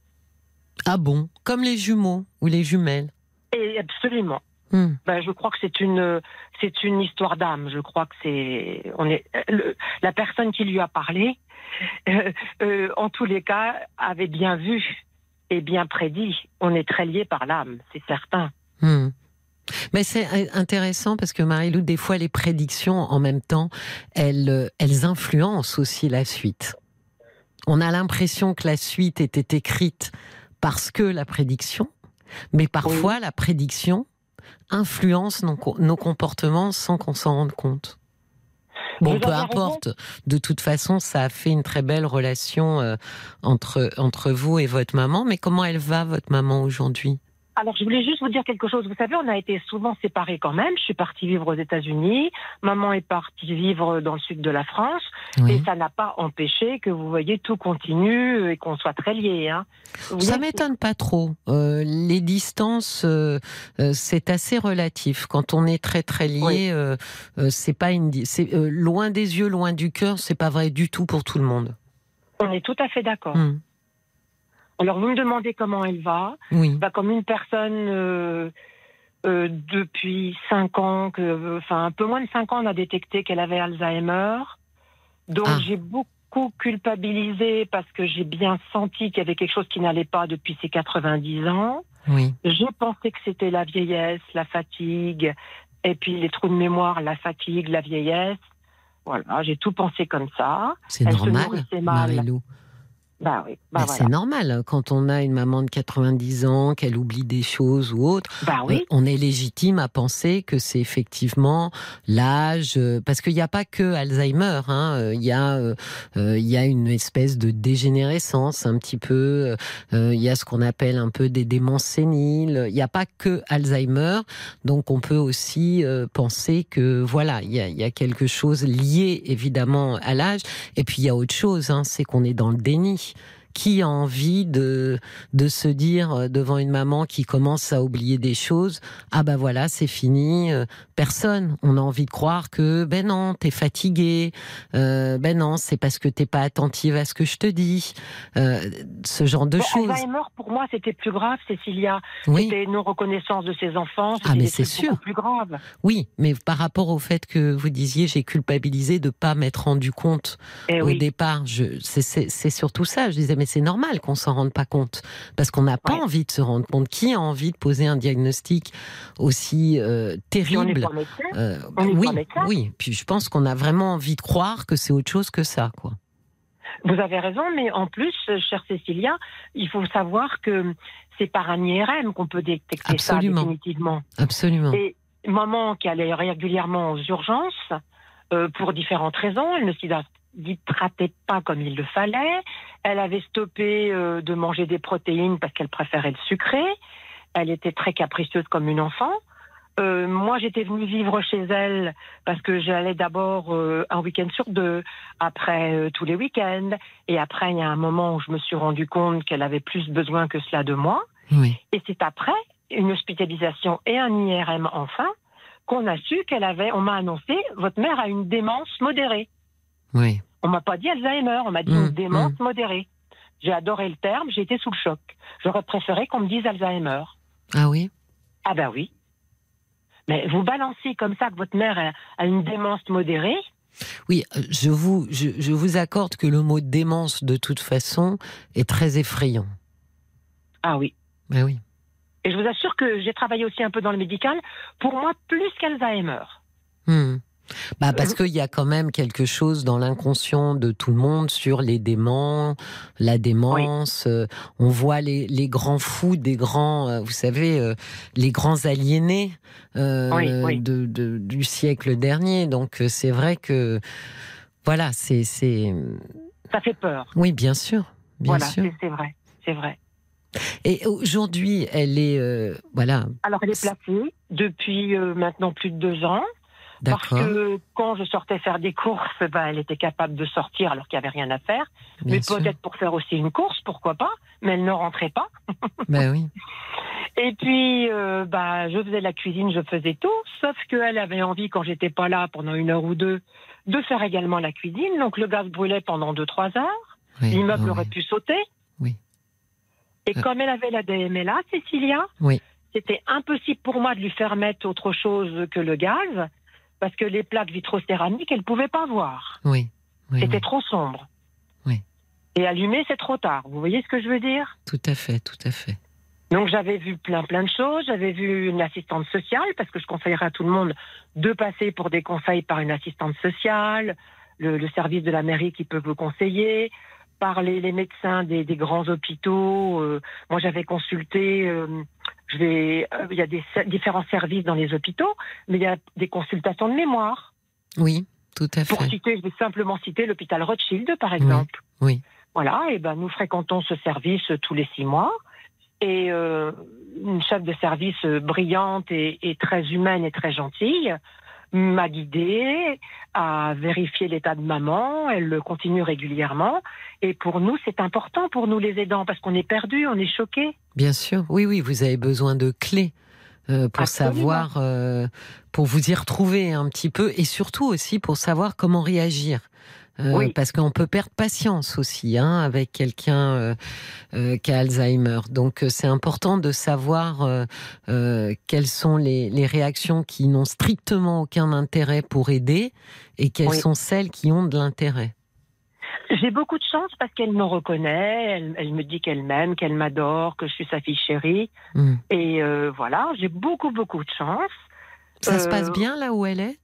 Ah bon? Comme les jumeaux ou les jumelles? Et absolument. Hmm. Ben, je crois que c'est une, c'est une histoire d'âme. Je crois que c'est, on est, le- la personne qui lui a parlé, [LAUGHS] euh, euh, en tous les cas, avait bien vu et bien prédit. On est très liés par l'âme, c'est certain. Hmm. Mais c'est intéressant parce que Marie-Lou, des fois, les prédictions, en même temps, elles, euh, elles influencent aussi la suite. On a l'impression que la suite était écrite parce que la prédiction, mais parfois la prédiction influence nos, co- nos comportements sans qu'on s'en rende compte. Bon, peu importe. De toute façon, ça a fait une très belle relation euh, entre, entre vous et votre maman. Mais comment elle va, votre maman, aujourd'hui? Alors, je voulais juste vous dire quelque chose. Vous savez, on a été souvent séparés quand même. Je suis partie vivre aux États-Unis. Maman est partie vivre dans le sud de la France. Oui. Et ça n'a pas empêché que vous voyez tout continue et qu'on soit très liés. Hein. Ça m'étonne pas trop. Euh, les distances, euh, euh, c'est assez relatif. Quand on est très très lié, Oui. euh, c'est pas une, di- c'est loin des yeux, loin du cœur. C'est pas vrai du tout pour tout le monde. On est tout à fait d'accord. Hmm. Alors, vous me demandez comment elle va. Oui. Bah, comme une personne euh, euh, depuis cinq ans, que, enfin un peu moins de cinq ans, on a détecté qu'elle avait Alzheimer. Donc Ah. j'ai beaucoup, culpabilisé parce que j'ai bien senti qu'il y avait quelque chose qui n'allait pas depuis ses 90 ans. Oui. Je pensais que c'était la vieillesse, la fatigue, et puis les trous de mémoire, la fatigue, la vieillesse. Voilà, j'ai tout pensé comme ça. C'est se normal, nourrissait mal. Bah oui, bah voilà. C'est normal quand on a une maman de 90 ans, qu'elle oublie des choses ou autre. Bah oui. Euh, on est légitime à penser que c'est effectivement l'âge, euh, parce qu'il n'y a pas que Alzheimer. hein, euh, Il y a, euh, euh, il y a une espèce de dégénérescence un petit peu. euh, Il y a ce qu'on appelle un peu des démences séniles. Il n'y a pas que Alzheimer, donc on peut aussi euh, penser que voilà, il y a, il y a quelque chose lié évidemment à l'âge. Et puis il y a autre chose, hein, c'est qu'on est dans le déni. nicht Qui a envie de, de se dire devant une maman qui commence à oublier des choses, ah ben voilà, c'est fini, euh, personne. On a envie de croire que, ben non, t'es fatigué, euh, ben non, c'est parce que t'es pas attentive à ce que je te dis, euh, ce genre de Bon, choses. Alzheimer, pour moi, c'était plus grave, Cécilia. Oui, C'était une reconnaissance de ses enfants. Ah, mais c'est sûr. plus grave. oui, mais par rapport au fait que vous disiez, j'ai culpabilisé de pas m'être rendu compte Et au oui. départ. Je, c'est, c'est, c'est surtout ça. Je disais, mais c'est normal qu'on s'en rende pas compte. Parce qu'on n'a pas Ouais. envie de se rendre compte. Qui a envie de poser un diagnostic aussi euh, on terrible? médecin. Euh, on oui, oui. Puis je pense qu'on a vraiment envie de croire que c'est autre chose que ça, quoi. Vous avez raison, mais en plus, euh, chère Cécilia, il faut savoir que c'est par un IRM qu'on peut détecter Absolument. ça définitivement. Absolument. Et maman qui allait régulièrement aux urgences euh, pour différentes raisons, elle ne s'hydratait pas comme il le fallait. Elle avait stoppé euh, de manger des protéines parce qu'elle préférait le sucré. Elle était très capricieuse comme une enfant. Euh, moi, j'étais venue vivre chez elle parce que j'allais d'abord euh, un week-end sur deux, après euh, tous les week-ends, et après il y a un moment où je me suis rendu compte qu'elle avait plus besoin que cela de moi. Oui. Et c'est après une hospitalisation et un IRM enfin qu'on a su qu'elle avait. On m'a annoncé votre mère a une démence modérée. Oui. On m'a pas dit Alzheimer, on m'a dit Mmh, une démence modérée. J'ai adoré le terme, j'ai été sous le choc. J'aurais préféré qu'on me dise Alzheimer. Ah oui? Ah ben oui. Mais vous balancez comme ça que votre mère a, une démence modérée. Oui, euh, je vous, je, je vous accorde que le mot démence, de toute façon, est très effrayant. Ah oui. Ben oui. Et je vous assure que j'ai travaillé aussi un peu dans le médical. Pour moi, plus qu'Alzheimer. Hmm. Bah parce qu'il y a quand même quelque chose dans l'inconscient de tout le monde sur les déments, la démence. euh, on voit les, les grands fous des grands, euh, vous savez, euh, les grands aliénés euh, Oui, oui. De, de- du siècle dernier. Donc c'est vrai que voilà, c'est c'est Ça fait peur. oui bien sûr, bien voilà, c'est- c'est vrai. C'est vrai. Et aujourd'hui, elle est euh, voilà, Alors, elle est placée depuis euh, maintenant plus de deux ans. Parce que quand je sortais faire des courses, ben, elle était capable de sortir alors qu'il n'y avait rien à faire. bien mais peut-être pour faire aussi une course, pourquoi pas. Mais elle ne rentrait pas. [LAUGHS] Ben oui, Et puis, euh, bah, je faisais la cuisine, je faisais tout. Sauf qu'elle avait envie, quand j'étais pas là pendant une heure ou deux, de faire également la cuisine. Donc le gaz brûlait pendant deux, trois heures. oui, L'immeuble oui, aurait pu sauter. Oui. Et Euh. comme elle avait la DMLA, Cécilia, Oui. c'était impossible pour moi de lui faire mettre autre chose que le gaz, parce que les plaques vitrocéramiques, elle pouvait pas voir. oui, oui, C'était oui, trop sombre. Oui. Et allumer, c'est trop tard. Vous voyez ce que je veux dire? Tout à fait, tout à fait. Donc j'avais vu plein plein de choses. J'avais vu une assistante sociale parce que je conseillerais à tout le monde de passer pour des conseils par une assistante sociale, le, le service de la mairie qui peut vous conseiller, par les, les médecins des, des grands hôpitaux. Euh, moi j'avais consulté. euh, je vais, euh, il y a des différents services dans les hôpitaux, mais il y a des consultations de mémoire. Oui, tout à Pour fait. citer, je vais simplement citer l'hôpital Rothschild par exemple. oui. Voilà, et ben nous fréquentons ce service tous les six mois. Et une chef de service brillante et, et très humaine et très gentille m'a guidée à vérifier l'état de maman. Elle le continue régulièrement. Et pour nous, c'est important pour nous les aidants parce qu'on est perdus, on est choqués. Bien sûr, oui, oui, vous avez besoin de clés euh, pour Absolument. savoir, euh, pour vous y retrouver un petit peu, et surtout aussi pour savoir comment réagir. Euh, Oui. Parce qu'on peut perdre patience aussi hein, avec quelqu'un euh, euh, qui a Alzheimer. Donc c'est important de savoir quelles sont les, les réactions qui n'ont strictement aucun intérêt pour aider et quelles Oui. sont celles qui ont de l'intérêt. J'ai beaucoup de chance parce qu'elle me reconnaît, elle, elle me dit qu'elle m'aime, qu'elle m'adore, que je suis sa fille chérie. Hmm. Et voilà, j'ai beaucoup, beaucoup de chance. Ça se passe bien là où elle est?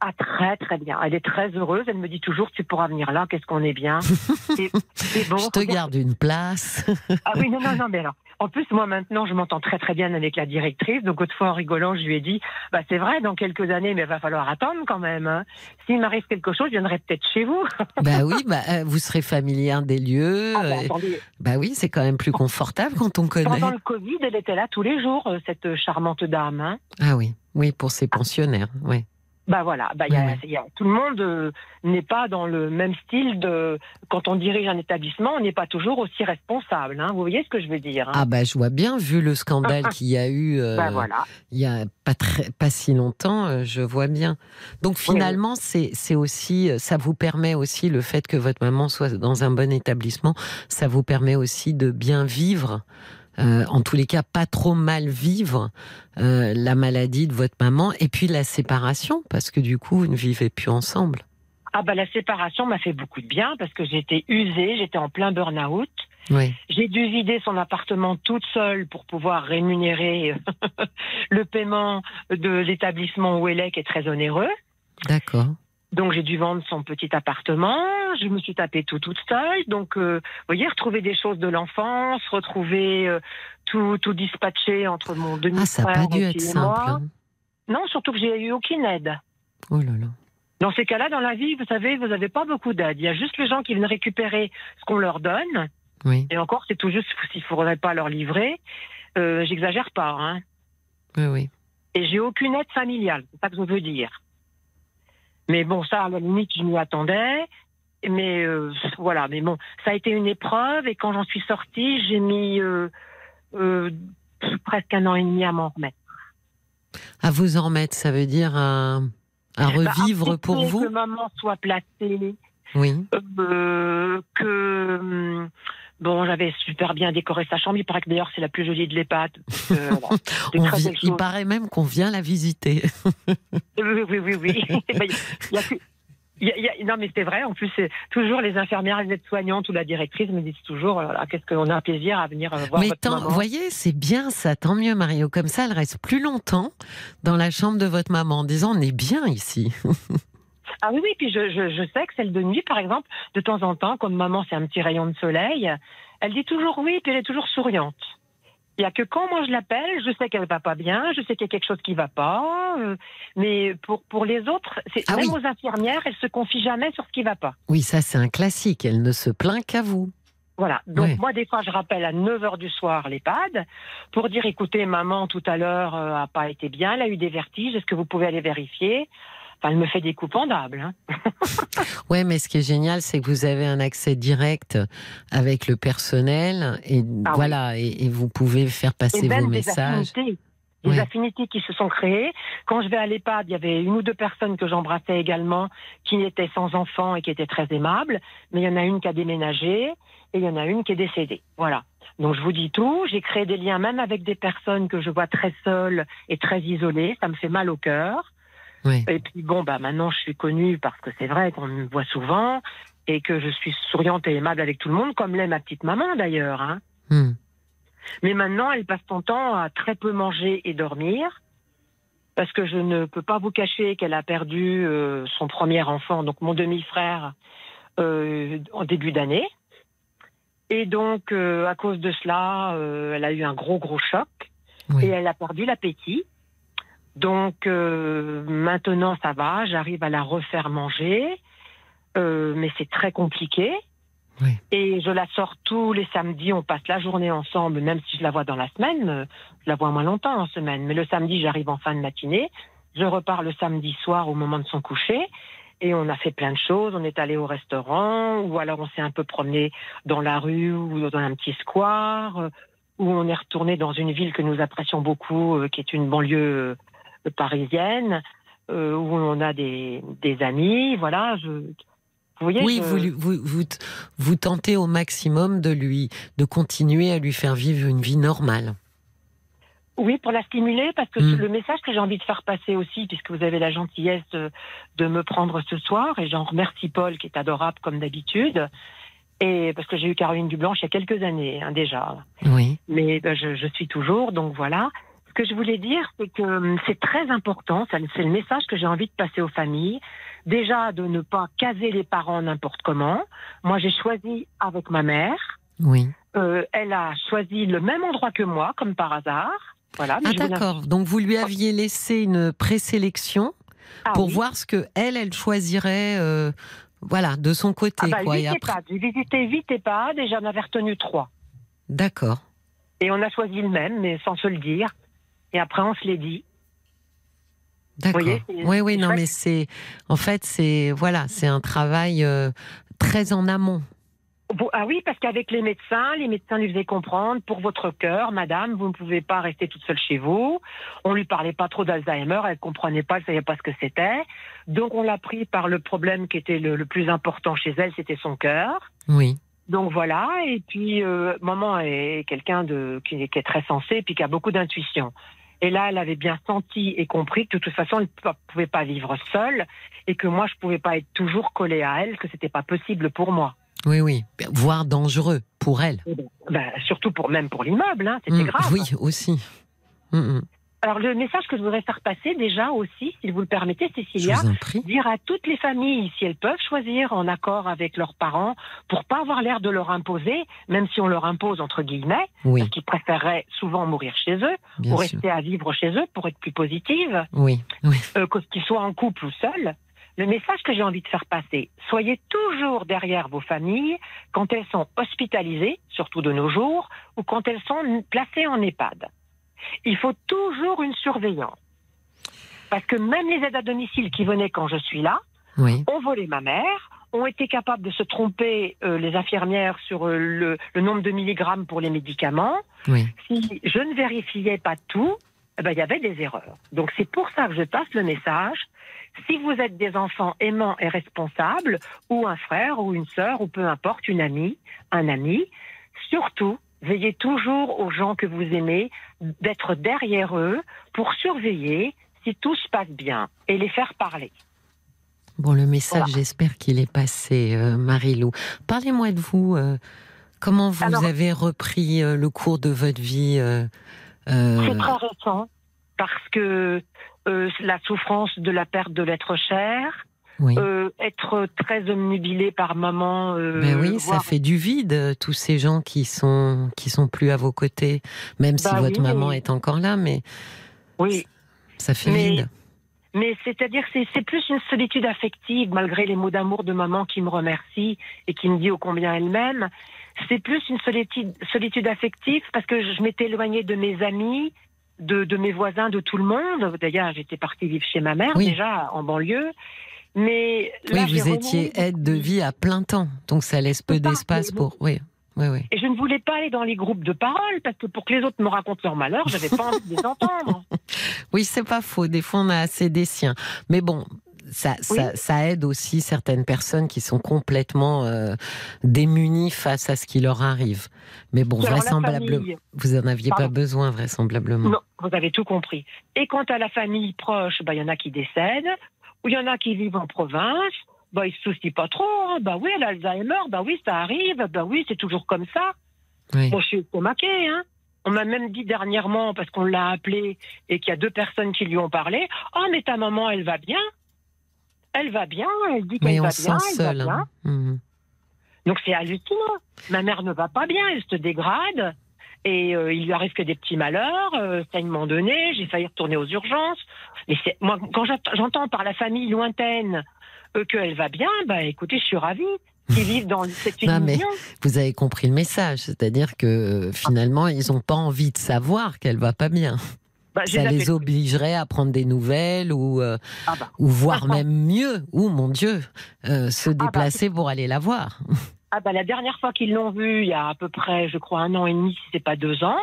Ah, très, très bien. Elle est très heureuse. Elle me dit toujours, tu pourras venir là, qu'est-ce qu'on est bien. [LAUGHS] Et, et bon, Je te garde une place. Ah oui, non, non, [LAUGHS] non, mais alors. En plus, moi maintenant, je m'entends très très bien avec la directrice. Donc autrefois, en rigolant, je lui ai dit, bah c'est vrai, dans quelques années, mais il va falloir attendre quand même. hein. S'il m'arrive quelque chose, je viendrai peut-être chez vous. [LAUGHS] bah oui, bah, euh, vous serez familière des lieux. Ah, bah, euh, attendez, bah oui, c'est quand même plus confortable quand on connaît. pendant le Covid, elle était là tous les jours, euh, cette charmante dame. hein. Ah oui, oui, pour ses pensionnaires. Ouais. Bah voilà, bah, il y a- y a- tout le monde euh, n'est pas dans le même style de. Quand on dirige un établissement, on n'est pas toujours aussi responsable. hein. Vous voyez ce que je veux dire hein? Ah bah je vois bien, vu le scandale qu'il y a eu euh, [LAUGHS] Bah voilà. il y a pas très, pas si longtemps, euh, je vois bien. Donc finalement, c'est c'est aussi, euh, ça vous permet aussi le fait que votre maman soit dans un bon établissement, ça vous permet aussi de bien vivre. Euh, en tous les cas, pas trop mal vivre euh, la maladie de votre maman et puis la séparation, parce que du coup, vous ne vivez plus ensemble. Ah bah la séparation m'a fait beaucoup de bien parce que j'étais usée, j'étais en plein burn-out. Oui, J'ai dû vider son appartement toute seule pour pouvoir rémunérer [LAUGHS] le paiement de l'établissement où elle est, qui est très onéreux. d'accord. Donc j'ai dû vendre son petit appartement. Je me suis tapée tout toute seule. Donc, euh, vous voyez, retrouver des choses de l'enfance, retrouver euh, tout, tout dispatché entre mon demi-frère Ah, ça pas dû et simple. moi. hein. Non, surtout que j'ai eu aucune aide. Oh là là. Dans ces cas-là, dans la vie, vous savez, vous n'avez pas beaucoup d'aide. Il y a juste les gens qui viennent récupérer ce qu'on leur donne. Oui, Et encore, c'est tout juste s'il ne faudrait pas leur livrer. Euh, J'exagère pas. Hein. oui, oui. Et j'ai aucune aide familiale, c'est ça que je veux dire. Mais bon, ça, à la limite, je m'y attendais. Mais euh, voilà, mais bon, ça a été une épreuve. Et quand j'en suis sortie, j'ai mis euh, euh, presque un an et demi à m'en remettre. À vous en remettre, ça veut dire à, à revivre Bah, pour vous Que maman soit placée, Oui. que hum, bon, j'avais super bien décoré sa chambre. Il paraît que d'ailleurs c'est la plus jolie de l'EHPAD. Euh, [LAUGHS] voilà. Vi- il paraît même qu'on vient la visiter. Oui, oui, oui, oui. [LAUGHS] [LAUGHS] Il y a que- il y a- il y a- non, mais c'est vrai. En plus, c'est toujours les infirmières, les aides-soignantes ou la directrice me disent toujours euh, ah, qu'est-ce qu'on a un plaisir à venir euh, voir Mais votre tant, maman. vous voyez, c'est bien ça, tant mieux Mario. Comme ça, elle reste plus longtemps dans la chambre de votre maman en disant on est bien ici. Ah oui, oui. Puis je, je, je sais que celle de nuit, par exemple, de temps en temps, comme maman, c'est un petit rayon de soleil, elle dit toujours oui, puis elle est toujours souriante. Il n'y a que quand moi je l'appelle, je sais qu'elle va pas bien, je sais qu'il y a quelque chose qui va pas. euh, mais pour, pour les autres, c'est Ah même oui. aux infirmières, elles se confient jamais sur ce qui va pas. Oui, ça c'est un classique. Elle ne se plaint qu'à vous. Voilà. Donc Ouais. moi, des fois, je rappelle à 9 h du soir l'EHPAD pour dire, écoutez, maman, tout à l'heure, euh, a pas été bien, elle a eu des vertiges, est-ce que vous pouvez aller vérifier? Elle me fait des coups pendables. Hein. [LAUGHS] Ouais, mais ce qui est génial, c'est que vous avez un accès direct avec le personnel et Ah oui. voilà, et, et vous pouvez faire passer vos messages. affinités. Des Ouais. affinités qui se sont créées. Quand je vais à l'EHPAD, il y avait une ou deux personnes que j'embrassais également qui étaient sans enfants et qui étaient très aimables. Mais il y en a une qui a déménagé et il y en a une qui est décédée. Voilà. Donc je vous dis tout. J'ai créé des liens même avec des personnes que je vois très seules et très isolées. Ça me fait mal au cœur. Et puis bon, bah maintenant je suis connue parce que c'est vrai qu'on me voit souvent et que je suis souriante et aimable avec tout le monde, comme l'est ma petite maman d'ailleurs. Hein. Hmm. Mais maintenant, elle passe son temps à très peu manger et dormir. Parce que je ne peux pas vous cacher qu'elle a perdu euh, son premier enfant, donc mon demi-frère, euh, en début d'année. Et donc, euh, à cause de cela, euh, elle a eu un gros, gros choc. Oui. Et elle a perdu l'appétit. Donc, euh, maintenant, ça va. J'arrive à la refaire manger. Euh, mais c'est très compliqué. Oui. Et je la sors tous les samedis, on passe la journée ensemble, même si je la vois dans la semaine, euh, je la vois moins longtemps en semaine. Mais le samedi, j'arrive en fin de matinée, je repars le samedi soir au moment de son coucher, et on a fait plein de choses. On est allé au restaurant, ou alors on s'est un peu promené dans la rue ou dans un petit square, euh, ou on est retourné dans une ville que nous apprécions beaucoup, euh, qui est une banlieue parisienne, euh, où on a des, des amis. Voilà, je, vous voyez, Oui, je- vous, vous, vous, tentez au maximum de lui, de continuer à lui faire vivre une vie normale. Oui, pour la stimuler, parce que Mm. le message que j'ai envie de faire passer aussi, puisque vous avez la gentillesse de, de me prendre ce soir, et j'en remercie Paul, qui est adorable comme d'habitude, et parce que j'ai eu Caroline Dublanche il y a quelques années hein, déjà, Oui. mais ben, je, je suis toujours, donc voilà. Ce que je voulais dire, c'est que hum, c'est très important, c'est le message que j'ai envie de passer aux familles. Déjà, de ne pas caser les parents n'importe comment. Moi, j'ai choisi avec ma mère. Oui. Euh, elle a choisi le même endroit que moi, comme par hasard. Voilà. mais Ah voulais- d'accord. Donc vous lui aviez laissé une présélection Ah pour oui. voir ce que elle, elle choisirait, euh, voilà, de son côté, Ah bah, quoi. Et après. J'ai visité huit EHPAD et j'en avais retenu trois. d'accord. Et on a choisi le même, mais sans se le dire. Et après, on se l'est dit. D'accord. Oui, oui, non, mais c'est, en fait, c'est, voilà, c'est un travail euh, très en amont. Ah oui, parce qu'avec les médecins, les médecins lui faisaient comprendre, pour votre cœur, madame, vous ne pouvez pas rester toute seule chez vous. On lui parlait pas trop d'Alzheimer, elle comprenait pas, elle savait pas ce que c'était. Donc on l'a pris par le problème qui était le, le plus important chez elle, c'était son cœur. Oui. Donc voilà, et puis euh, maman est quelqu'un de qui, est- qui est très sensé, puis qui a beaucoup d'intuition. Et là, elle avait bien senti et compris que de toute façon, elle ne pouvait pas vivre seule et que moi, je pouvais pas être toujours collée à elle, que c'était pas possible pour moi. Oui, oui. Voire dangereux pour elle. Ben, surtout pour même pour l'immeuble, hein, c'était Mm, grave. Oui, aussi. Mm, mm. Alors le message que je voudrais faire passer déjà aussi, s'il vous le permettez, Cécilia, dire à toutes les familles si elles peuvent choisir en accord avec leurs parents pour pas avoir l'air de leur imposer, même si on leur impose entre guillemets, Oui, parce qu'ils préféreraient souvent mourir chez eux bien ou sûr. rester à vivre chez eux pour être plus positive, Oui, oui. euh, qu'ils soient en couple ou seuls. Le message que j'ai envie de faire passer, soyez toujours derrière vos familles quand elles sont hospitalisées, surtout de nos jours, ou quand elles sont placées en EHPAD. Il faut toujours une surveillance. Parce que même les aides à domicile qui venaient quand je suis là, Oui, ont volé ma mère, ont été capables de se tromper euh, les infirmières sur euh, le, le nombre de milligrammes pour les médicaments. oui. Si je ne vérifiais pas tout, eh ben, il y avait des erreurs. Donc c'est pour ça que je passe le message. Si vous êtes des enfants aimants et responsables, ou un frère, ou une sœur, ou peu importe, une amie, un ami, surtout, veillez toujours aux gens que vous aimez, d'être derrière eux pour surveiller si tout se passe bien et les faire parler. Bon, le message, Voilà. j'espère qu'il est passé, euh, Marie-Lou. Parlez-moi de vous. euh, comment vous Alors- avez repris euh, le cours de votre vie C'est très récent parce que la souffrance de la perte de l'être cher, Oui. euh, être très omnubilé par maman. Euh, Ben oui, ça fait du vide, euh, tous ces gens qui sont qui sont plus à vos côtés, même si Bah votre maman mais- est encore là, mais Oui, ça fait Mais- vide. mais c'est-à-dire c'est c'est plus une solitude affective malgré les mots d'amour de maman qui me remercie et qui me dit ô combien elle m'aime. C'est plus une solitude, solitude affective parce que je m'étais éloignée de mes amis, de, de mes voisins, de tout le monde. D'ailleurs, j'étais partie vivre chez ma mère Oui. déjà en banlieue. Mais Oui, là, j'ai vous étiez aide de vie à plein temps, donc ça laisse peu d'espace pour. Oui, oui, oui. Et je ne voulais pas aller dans les groupes de parole parce que pour que les autres me racontent leur malheur, j'avais pas envie de les entendre. [LAUGHS] Oui, c'est pas faux. Des fois, on a assez des siens. Mais bon, ça, ça, ça aide aussi certaines personnes qui sont complètement euh, démunies face à ce qui leur arrive. Mais bon, Alors, vraisemblablement, vous en aviez pas besoin, vraisemblablement. Non, vous avez tout compris. Et quant à la famille proche, bah, il y en a qui décèdent, il y en a qui vivent en province. Bah, ils se soucient pas trop. hein. Bah oui, l'Alzheimer, bah oui, ça arrive. Bah oui, c'est toujours comme ça. Oui. Je suis estomaquée, hein. On m'a même dit dernièrement, parce qu'on l'a appelé et qu'il y a deux personnes qui lui ont parlé, oh, mais ta maman, elle va bien. Elle va bien, elle dit qu'elle va se bien, elle va seul. bien. hein. Mhm. Donc c'est hallucinant. Ma mère ne va pas bien, elle se dégrade. Et euh, il lui arrive que des petits malheurs, euh, saignement de nez, j'ai failli retourner aux urgences. Mais c'est moi quand j'ent- j'entends par la famille lointaine euh, qu'elle va bien, bah écoutez, je suis ravie qu'ils [LAUGHS] vivent dans cette Non, mais-. Vous avez compris le message, c'est-à-dire que euh, finalement, ils n'ont pas envie de savoir qu'elle va pas bien. Bah, Ça les obligerait à prendre des nouvelles ou, euh, Ah bah. ou voire Attends. même mieux, ou mon Dieu, euh, se bah. déplacer pour aller la voir. [LAUGHS] Ah bah la dernière fois qu'ils l'ont vue, il y a à peu près, je crois, un an et demi, si c'est pas deux ans,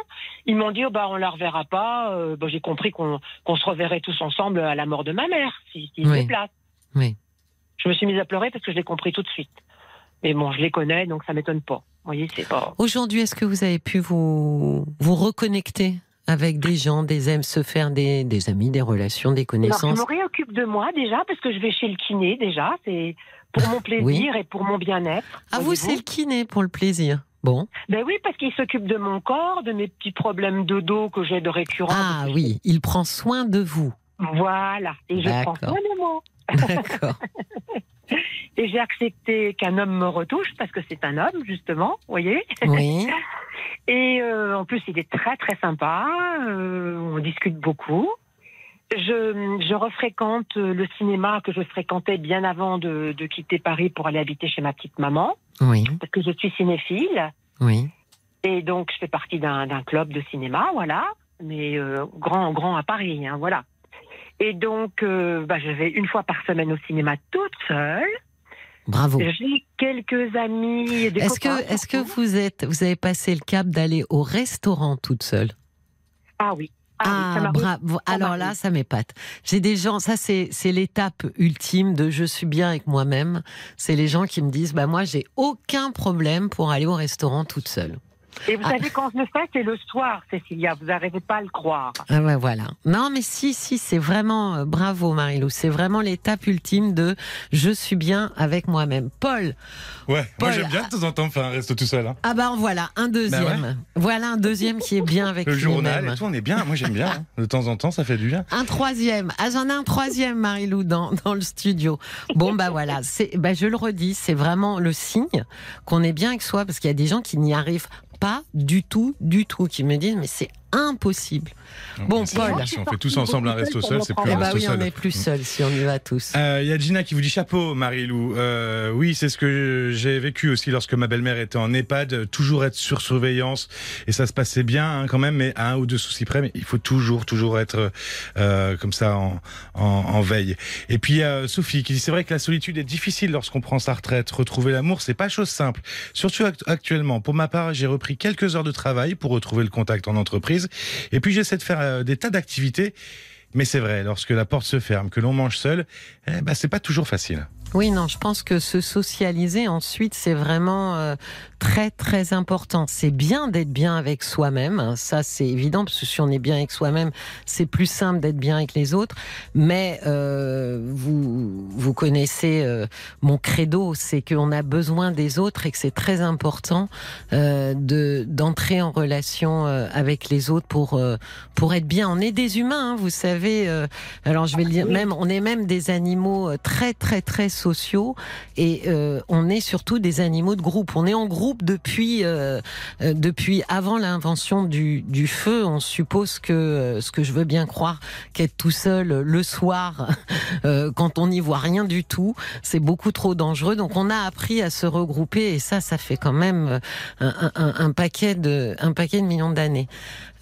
ils m'ont dit oh bah on la reverra pas. Euh, bah, j'ai compris qu'on qu'on se reverrait tous ensemble à la mort de ma mère, si, si Oui. se déplace. Oui. Je me suis mise à pleurer parce que je l'ai compris tout de suite. Mais bon, je les connais, donc ça m'étonne pas. Vous voyez, c'est pas. Aujourd'hui, est-ce que vous avez pu vous, vous reconnecter avec des gens, des amis, se faire des, des amis, des relations, des Alors, je connaissances me réoccupe de moi déjà, parce que je vais chez le kiné déjà. C'est pour mon plaisir et pour mon bien-être. Ah, vous, c'est le kiné pour le plaisir. Bon. Ben oui, parce qu'il s'occupe de mon corps, de mes petits problèmes de dos que j'ai de récurrents. Ah oui, il prend soin de vous. Voilà. Et je prends soin de moi. D'accord. [LAUGHS] Et j'ai accepté qu'un homme me retouche parce que c'est un homme, justement, vous voyez. Oui. [LAUGHS] Et euh, en plus, il est très très sympa. euh, on discute beaucoup. Je, je refréquente le cinéma que je fréquentais bien avant de, de quitter Paris pour aller habiter chez ma petite maman, Oui. parce que je suis cinéphile. Oui. Et donc, je fais partie d'un club de cinéma, voilà, mais euh, grand, grand à Paris, hein, voilà. Et donc, euh, bah, je vais une fois par semaine au cinéma toute seule. Bravo. J'ai quelques amis. Est-ce que, est-ce que vous êtes, vous avez passé le cap d'aller au restaurant toute seule? Ah oui. Ah, Ah, bravo. Alors là, ça m'épate. J'ai des gens, ça c'est c'est l'étape ultime de je suis bien avec moi-même. C'est les gens qui me disent bah moi j'ai aucun problème pour aller au restaurant toute seule. Et vous Ah. savez, quand je le fais, c'est le soir, Cécilia. Vous n'arrivez pas à le croire. Ah ouais, voilà. Non, mais si, si, c'est vraiment euh, bravo, Marilou. C'est vraiment l'étape ultime de je suis bien avec moi-même. Paul. Ouais, Paul, moi j'aime bien de temps en temps faire un resto tout seul. hein. Ah bah voilà, un deuxième. Voilà un deuxième qui est bien avec Le journal et tout, on est bien. Moi j'aime bien. hein. De temps en temps, ça fait du bien. Un troisième. Ah, j'en ai un troisième, Marilou, dans, dans le studio. Bon, bah voilà. C'est, bah, je le redis, c'est vraiment le signe qu'on est bien avec soi parce qu'il y a des gens qui n'y arrivent pas du tout, du tout, qui me disent, mais c'est impossible. Bon, Paul. Si on fait tous ensemble un resto seul, c'est plus Eh un bah resto oui, on est plus seul si on y va tous. Euh, Il y a Gina qui vous dit chapeau, Marie-Lou. Euh, oui, c'est ce que j'ai vécu aussi lorsque ma belle-mère était en EHPAD, toujours être sur surveillance et ça se passait bien hein, quand même, mais à un ou deux soucis près, mais il faut toujours, toujours être euh, comme ça en, en, en veille. Et puis il y a Sophie qui dit c'est vrai que la solitude est difficile lorsqu'on prend sa retraite. Retrouver l'amour, c'est pas chose simple, surtout act- actuellement. Pour ma part, j'ai repris quelques heures de travail pour retrouver le contact en entreprise, et puis j'essaie de faire euh, des tas d'activités. Mais c'est vrai, lorsque la porte se ferme, que l'on mange seul, eh ben, c'est pas toujours facile. Oui, non, je pense que se socialiser ensuite, c'est vraiment euh, très très important. C'est bien d'être bien avec soi-même, hein, ça c'est évident, parce que si on est bien avec soi-même, c'est plus simple d'être bien avec les autres. Mais euh, vous vous connaissez euh, mon credo, c'est qu'on a besoin des autres et que c'est très important euh, de d'entrer en relation euh, avec les autres pour euh, pour être bien. On est des humains, hein, vous savez. euh, alors je vais le dire, même on est même des animaux très très très sociaux et euh, on est surtout des animaux de groupe. On est en groupe depuis euh, euh, depuis avant l'invention du, du feu. On suppose que euh, ce que je veux bien croire qu'être tout seul euh, le soir [LAUGHS] euh, quand on n'y voit rien du tout, c'est beaucoup trop dangereux. Donc on a appris à se regrouper et ça, ça fait quand même un, un- un paquet de un paquet de millions d'années.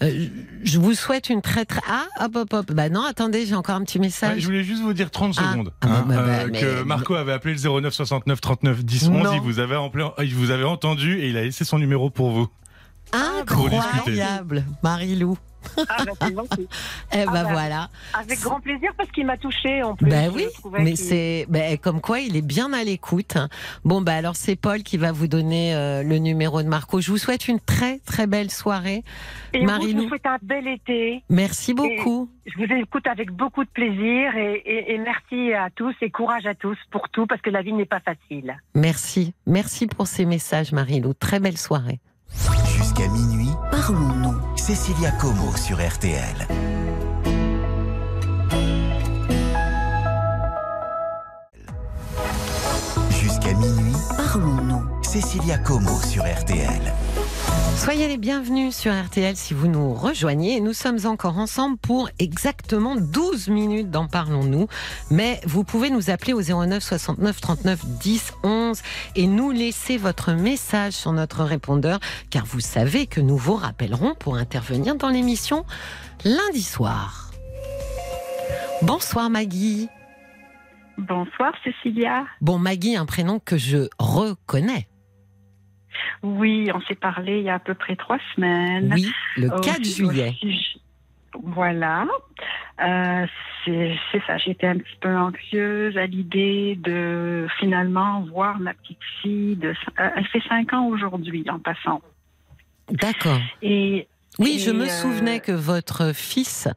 Euh, je vous souhaite une très très ah hop hop hop. Bah non, attendez, j'ai encore un petit message. Ouais, je voulais juste vous dire 30 Ah. secondes. Ah, bah, bah, bah, euh, mais- que Marco avait appelé le 09 69 39 10 11. Non. Il vous, avait en plein- il vous avait entendu et il a laissé son numéro pour vous. Incroyable, Marie-Lou. Ah, bah, c'est gentil. [LAUGHS] Eh ben bah, voilà. Avec grand plaisir parce qu'il m'a touché en plus. Ben oui, mais c'est ben, comme quoi il est bien à l'écoute. Bon bah alors c'est Paul qui va vous donner euh, le numéro de Marco. Je vous souhaite une très très belle soirée. Et vous, je vous souhaite un bel été. Merci beaucoup. Je vous écoute avec beaucoup de plaisir et, et- et merci à tous et courage à tous pour tout parce que la vie n'est pas facile. Merci, merci pour ces messages Marie-Lou. Très belle soirée. Jusqu'à minuit, Parlons-nous. Cécilia Como sur RTL. Jusqu'à minuit, Parlons-nous. Cécilia Como sur RTL. Soyez les bienvenus sur RTL si vous nous rejoignez. Nous sommes encore ensemble pour exactement 12 minutes d'en parlons-nous. Mais vous pouvez nous appeler au 09 69 39 10 11 et nous laisser votre message sur notre répondeur car vous savez que nous vous rappellerons pour intervenir dans l'émission lundi soir. Bonsoir Maggie. Bonsoir Cécilia. Bon Maggie, un prénom que je reconnais. Oui, on s'est parlé il y a à peu près trois semaines. Oui, le Au- 4 au juillet. Voilà. Euh, c'est ça, j'étais un petit peu anxieuse à l'idée de finalement voir ma petite fille. De, euh, elle fait cinq ans aujourd'hui en passant. D'accord. Et Oui, je me euh, souvenais que votre fils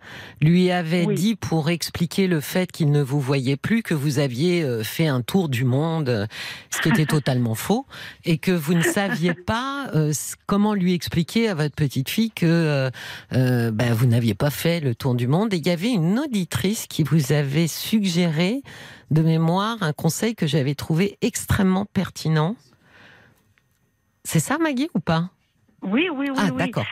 lui avait Oui. dit pour expliquer le fait qu'il ne vous voyait plus que vous aviez euh, fait un tour du monde, euh, ce qui était [LAUGHS] totalement faux, et que vous ne saviez pas euh, comment lui expliquer à votre petite fille que euh, ben, vous n'aviez pas fait le tour du monde. Et il y avait une auditrice qui vous avait suggéré de mémoire un conseil que j'avais trouvé extrêmement pertinent. C'est ça, Maggie, ou pas? Oui, oui, oui, Ah, oui. d'accord.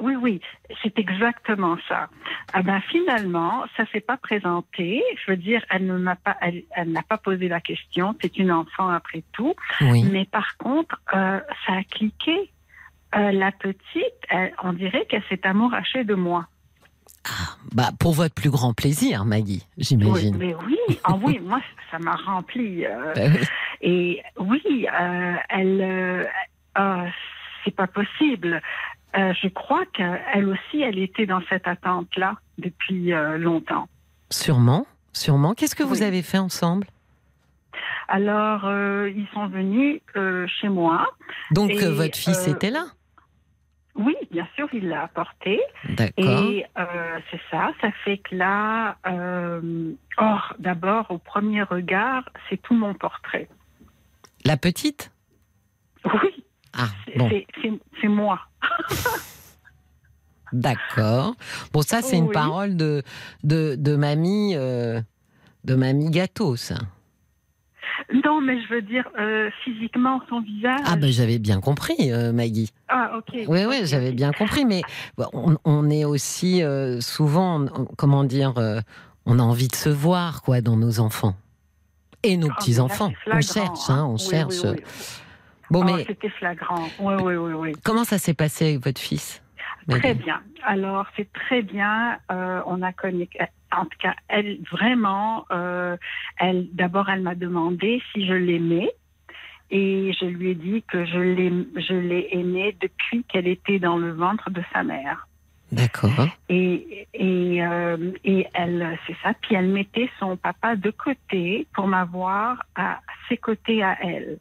Oui, oui, c'est exactement ça. Ah ben finalement, ça s'est pas présenté. Je veux dire, elle ne m'a pas, elle, elle n'a pas posé la question. C'est une enfant après tout. Oui. Mais par contre, euh, ça a cliqué. Euh, la petite, elle- on dirait qu'elle s'est amourachée de moi. Bah, pour votre plus grand plaisir, Maggie, Oui, j'imagine. mais oui, ah oui, [LAUGHS] moi ça m'a rempli. euh, Bah oui. Et oui, elle, ah, c'est pas possible. Euh, je crois qu'elle aussi, elle était dans cette attente-là depuis euh, longtemps. Sûrement, sûrement. Qu'est-ce que vous avez fait ensemble? Alors, euh, ils sont venus chez moi. Donc, Et, votre fils était là? Oui, bien sûr, il l'a apporté. D'accord. Et euh, c'est ça, ça fait que là, euh, oh, d'abord, au premier regard, c'est tout mon portrait. La petite? Oui, Ah, bon, c'est moi. [LAUGHS] d'accord. Bon, ça, c'est une parole de, de, de mamie, euh, de mamie gâteau, ça. Non, mais je veux dire, euh, physiquement, son visage. Ah, ben, j'avais bien compris, euh, Maggie. Ah, ok. Oui, oui, j'avais bien compris, mais on, on est aussi souvent, comment dire, on a envie de se voir, quoi, dans nos enfants. Et nos Ah, petits-enfants. On cherche, hein, on Oui, cherche. oui. Bon, Oh, mais C'était flagrant. Oui, oui, oui, oui. comment ça s'est passé avec votre fils Très bien. Alors, c'est très bien. Euh, on a connu. En tout cas, elle vraiment. euh, elle d'abord, elle m'a demandé si je l'aimais. Et je lui ai dit que je l'ai, je l'ai aimée depuis qu'elle était dans le ventre de sa mère. D'accord. Et, et, euh, et elle, c'est ça. Puis elle mettait son papa de côté pour m'avoir à ses côtés à elle.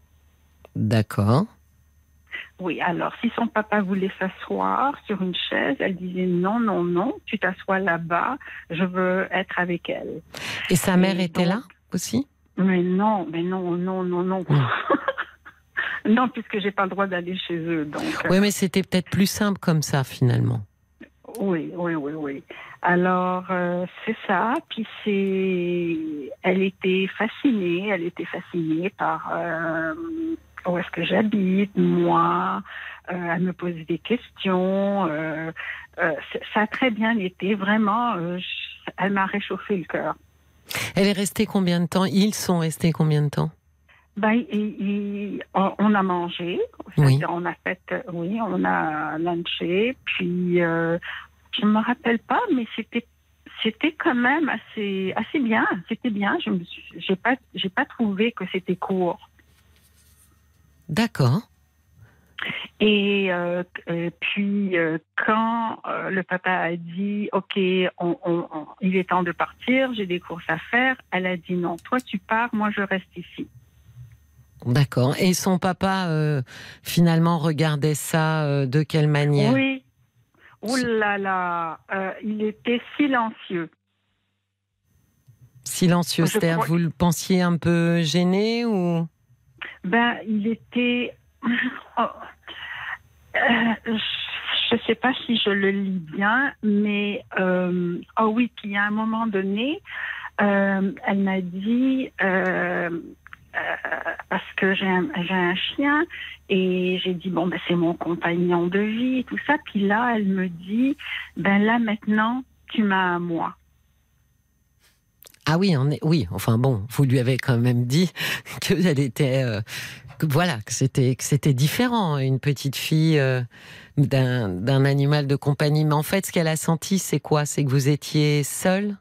D'accord. Oui, alors si son papa voulait s'asseoir sur une chaise, elle disait non, non, non, tu t'assois là-bas, je veux être avec elle. Et sa mère Et était donc- là aussi? Mais non, mais non, non, non, non. Non. [LAUGHS] non, puisque j'ai pas le droit d'aller chez eux, donc. Oui, mais c'était peut-être plus simple comme ça finalement. Oui, oui, oui, oui. Alors, euh, c'est ça. Puis c'est. Elle était fascinée, elle était fascinée par euh, où est-ce que j'habite, moi. Euh, elle me posait des questions. euh, euh, ça a très bien été, vraiment. euh, je- elle m'a réchauffé le cœur. Elle est restée combien de temps? Ils sont restés combien de temps? Ben, il- il- on a mangé, Oui. On a fait, oui, on a lunché, puis euh, je me rappelle pas, mais c'était c'était quand même assez assez bien, c'était bien. Je me j'ai pas j'ai pas trouvé que c'était court. D'accord. Et euh, puis euh, quand euh, le papa a dit OK, on, on- on- il est temps de partir, j'ai des courses à faire, elle a dit non, toi tu pars, moi je reste ici. D'accord. Et son papa, finalement, regardait ça de quelle manière? Oui. Ouh là là, il était silencieux. Silencieux, c'est-à-dire, crois- vous le pensiez un peu gêné ou? Ben, il était. [LAUGHS] Oh. Euh, je ne sais pas si je le lis bien, mais euh, oh oui, puis à un moment donné, euh, elle m'a dit euh, parce que j'ai un, chien et j'ai dit bon ben c'est mon compagnon de vie tout ça. Puis là, elle me dit ben là maintenant tu m'as à moi. Ah oui, on est... oui. Enfin bon, vous lui avez quand même dit [LAUGHS] qu'elle était, euh, que voilà, que c'était que c'était différent, une petite fille euh, d'un d'un animal de compagnie. Mais en fait, ce qu'elle a senti, c'est quoi? C'est que vous étiez seule?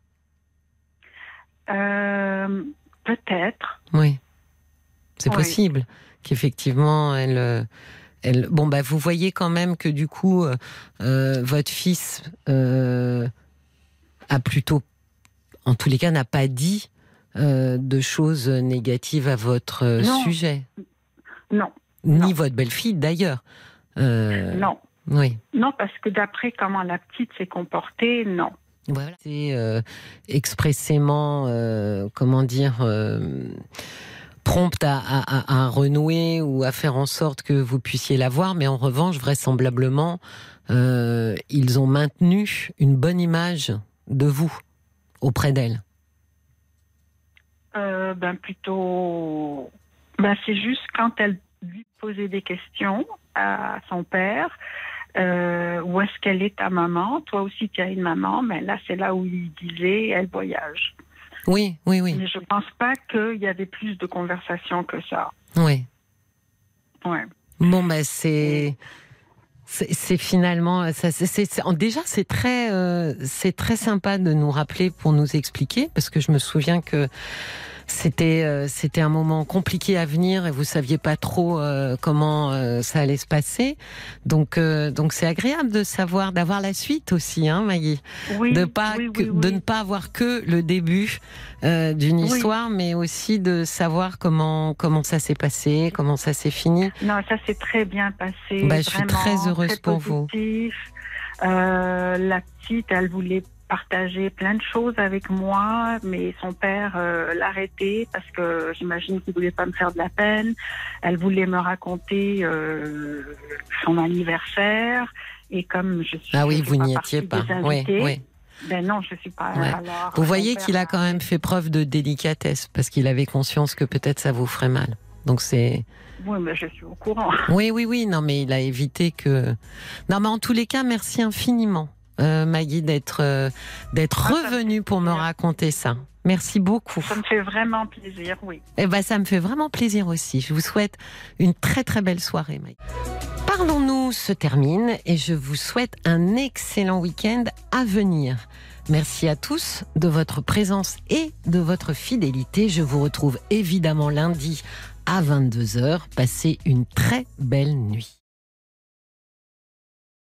Euh, Peut-être. Oui, c'est Oui. possible qu'effectivement elle. euh, Elle, bon, bah, vous voyez quand même que du coup, euh, euh, votre fils euh, a plutôt, en tous les cas, n'a pas dit euh, de choses négatives à votre euh, Non. sujet. Non, Ni Non. votre belle-fille d'ailleurs. Euh, non. Oui. Non, parce que d'après comment la petite s'est comportée, non. Voilà. C'est euh, expressément, euh, comment dire, euh, prompte à, à- à renouer ou à faire en sorte que vous puissiez la voir, mais en revanche, vraisemblablement, ils ont maintenu une bonne image de vous auprès d'elle. Euh, ben plutôt, ben c'est juste quand elle lui posait des questions à son père. euh, où est-ce qu'elle est ta maman? Toi aussi tu as une maman, mais là c'est là où il disait elle voyage. Oui, oui, oui, Mais je pense pas qu'il y avait plus de conversations que ça. oui. Ouais. Bon, c'est. C'est c'est finalement ça. c'est- c'est- déjà, c'est très, euh, c'est très sympa de nous rappeler pour nous expliquer, parce que je me souviens que c'était, euh, c'était un moment compliqué à venir et vous saviez pas trop euh, comment euh, ça allait se passer. Donc, donc c'est agréable de savoir, d'avoir la suite aussi, hein, Maggie, Oui, de pas, oui, que- oui, de ne pas avoir que le début d'une histoire, mais aussi de savoir comment comment ça s'est passé, comment ça s'est fini. Non, ça s'est très bien passé. Bah, je suis très heureuse très pour vous. Euh, la petite, elle voulait partager plein de choses avec moi, mais son père euh, l'arrêtait parce que j'imagine qu'il voulait pas me faire de la peine. Elle voulait me raconter euh, son anniversaire et comme je suis Ah oui, vous n'y étiez pas. des Oui, invités, oui. Ben non, je suis pas. Ouais. alors, Vous voyez qu'il a quand même fait preuve de délicatesse parce qu'il avait conscience que peut-être ça vous ferait mal. Donc c'est Oui, mais je suis au courant. oui oui oui non mais il a évité que non mais en tous les cas merci infiniment euh, Maggie d'être euh, d'être Ah, revenue pour me raconter ça. Merci beaucoup. Ça me fait vraiment plaisir, oui. Eh ben, ça me fait vraiment plaisir aussi. Je vous souhaite une très très belle soirée, Mike. Parlons-nous se termine et je vous souhaite un excellent week-end à venir. Merci à tous de votre présence et de votre fidélité. Je vous retrouve évidemment lundi à 22h. Passez une très belle nuit.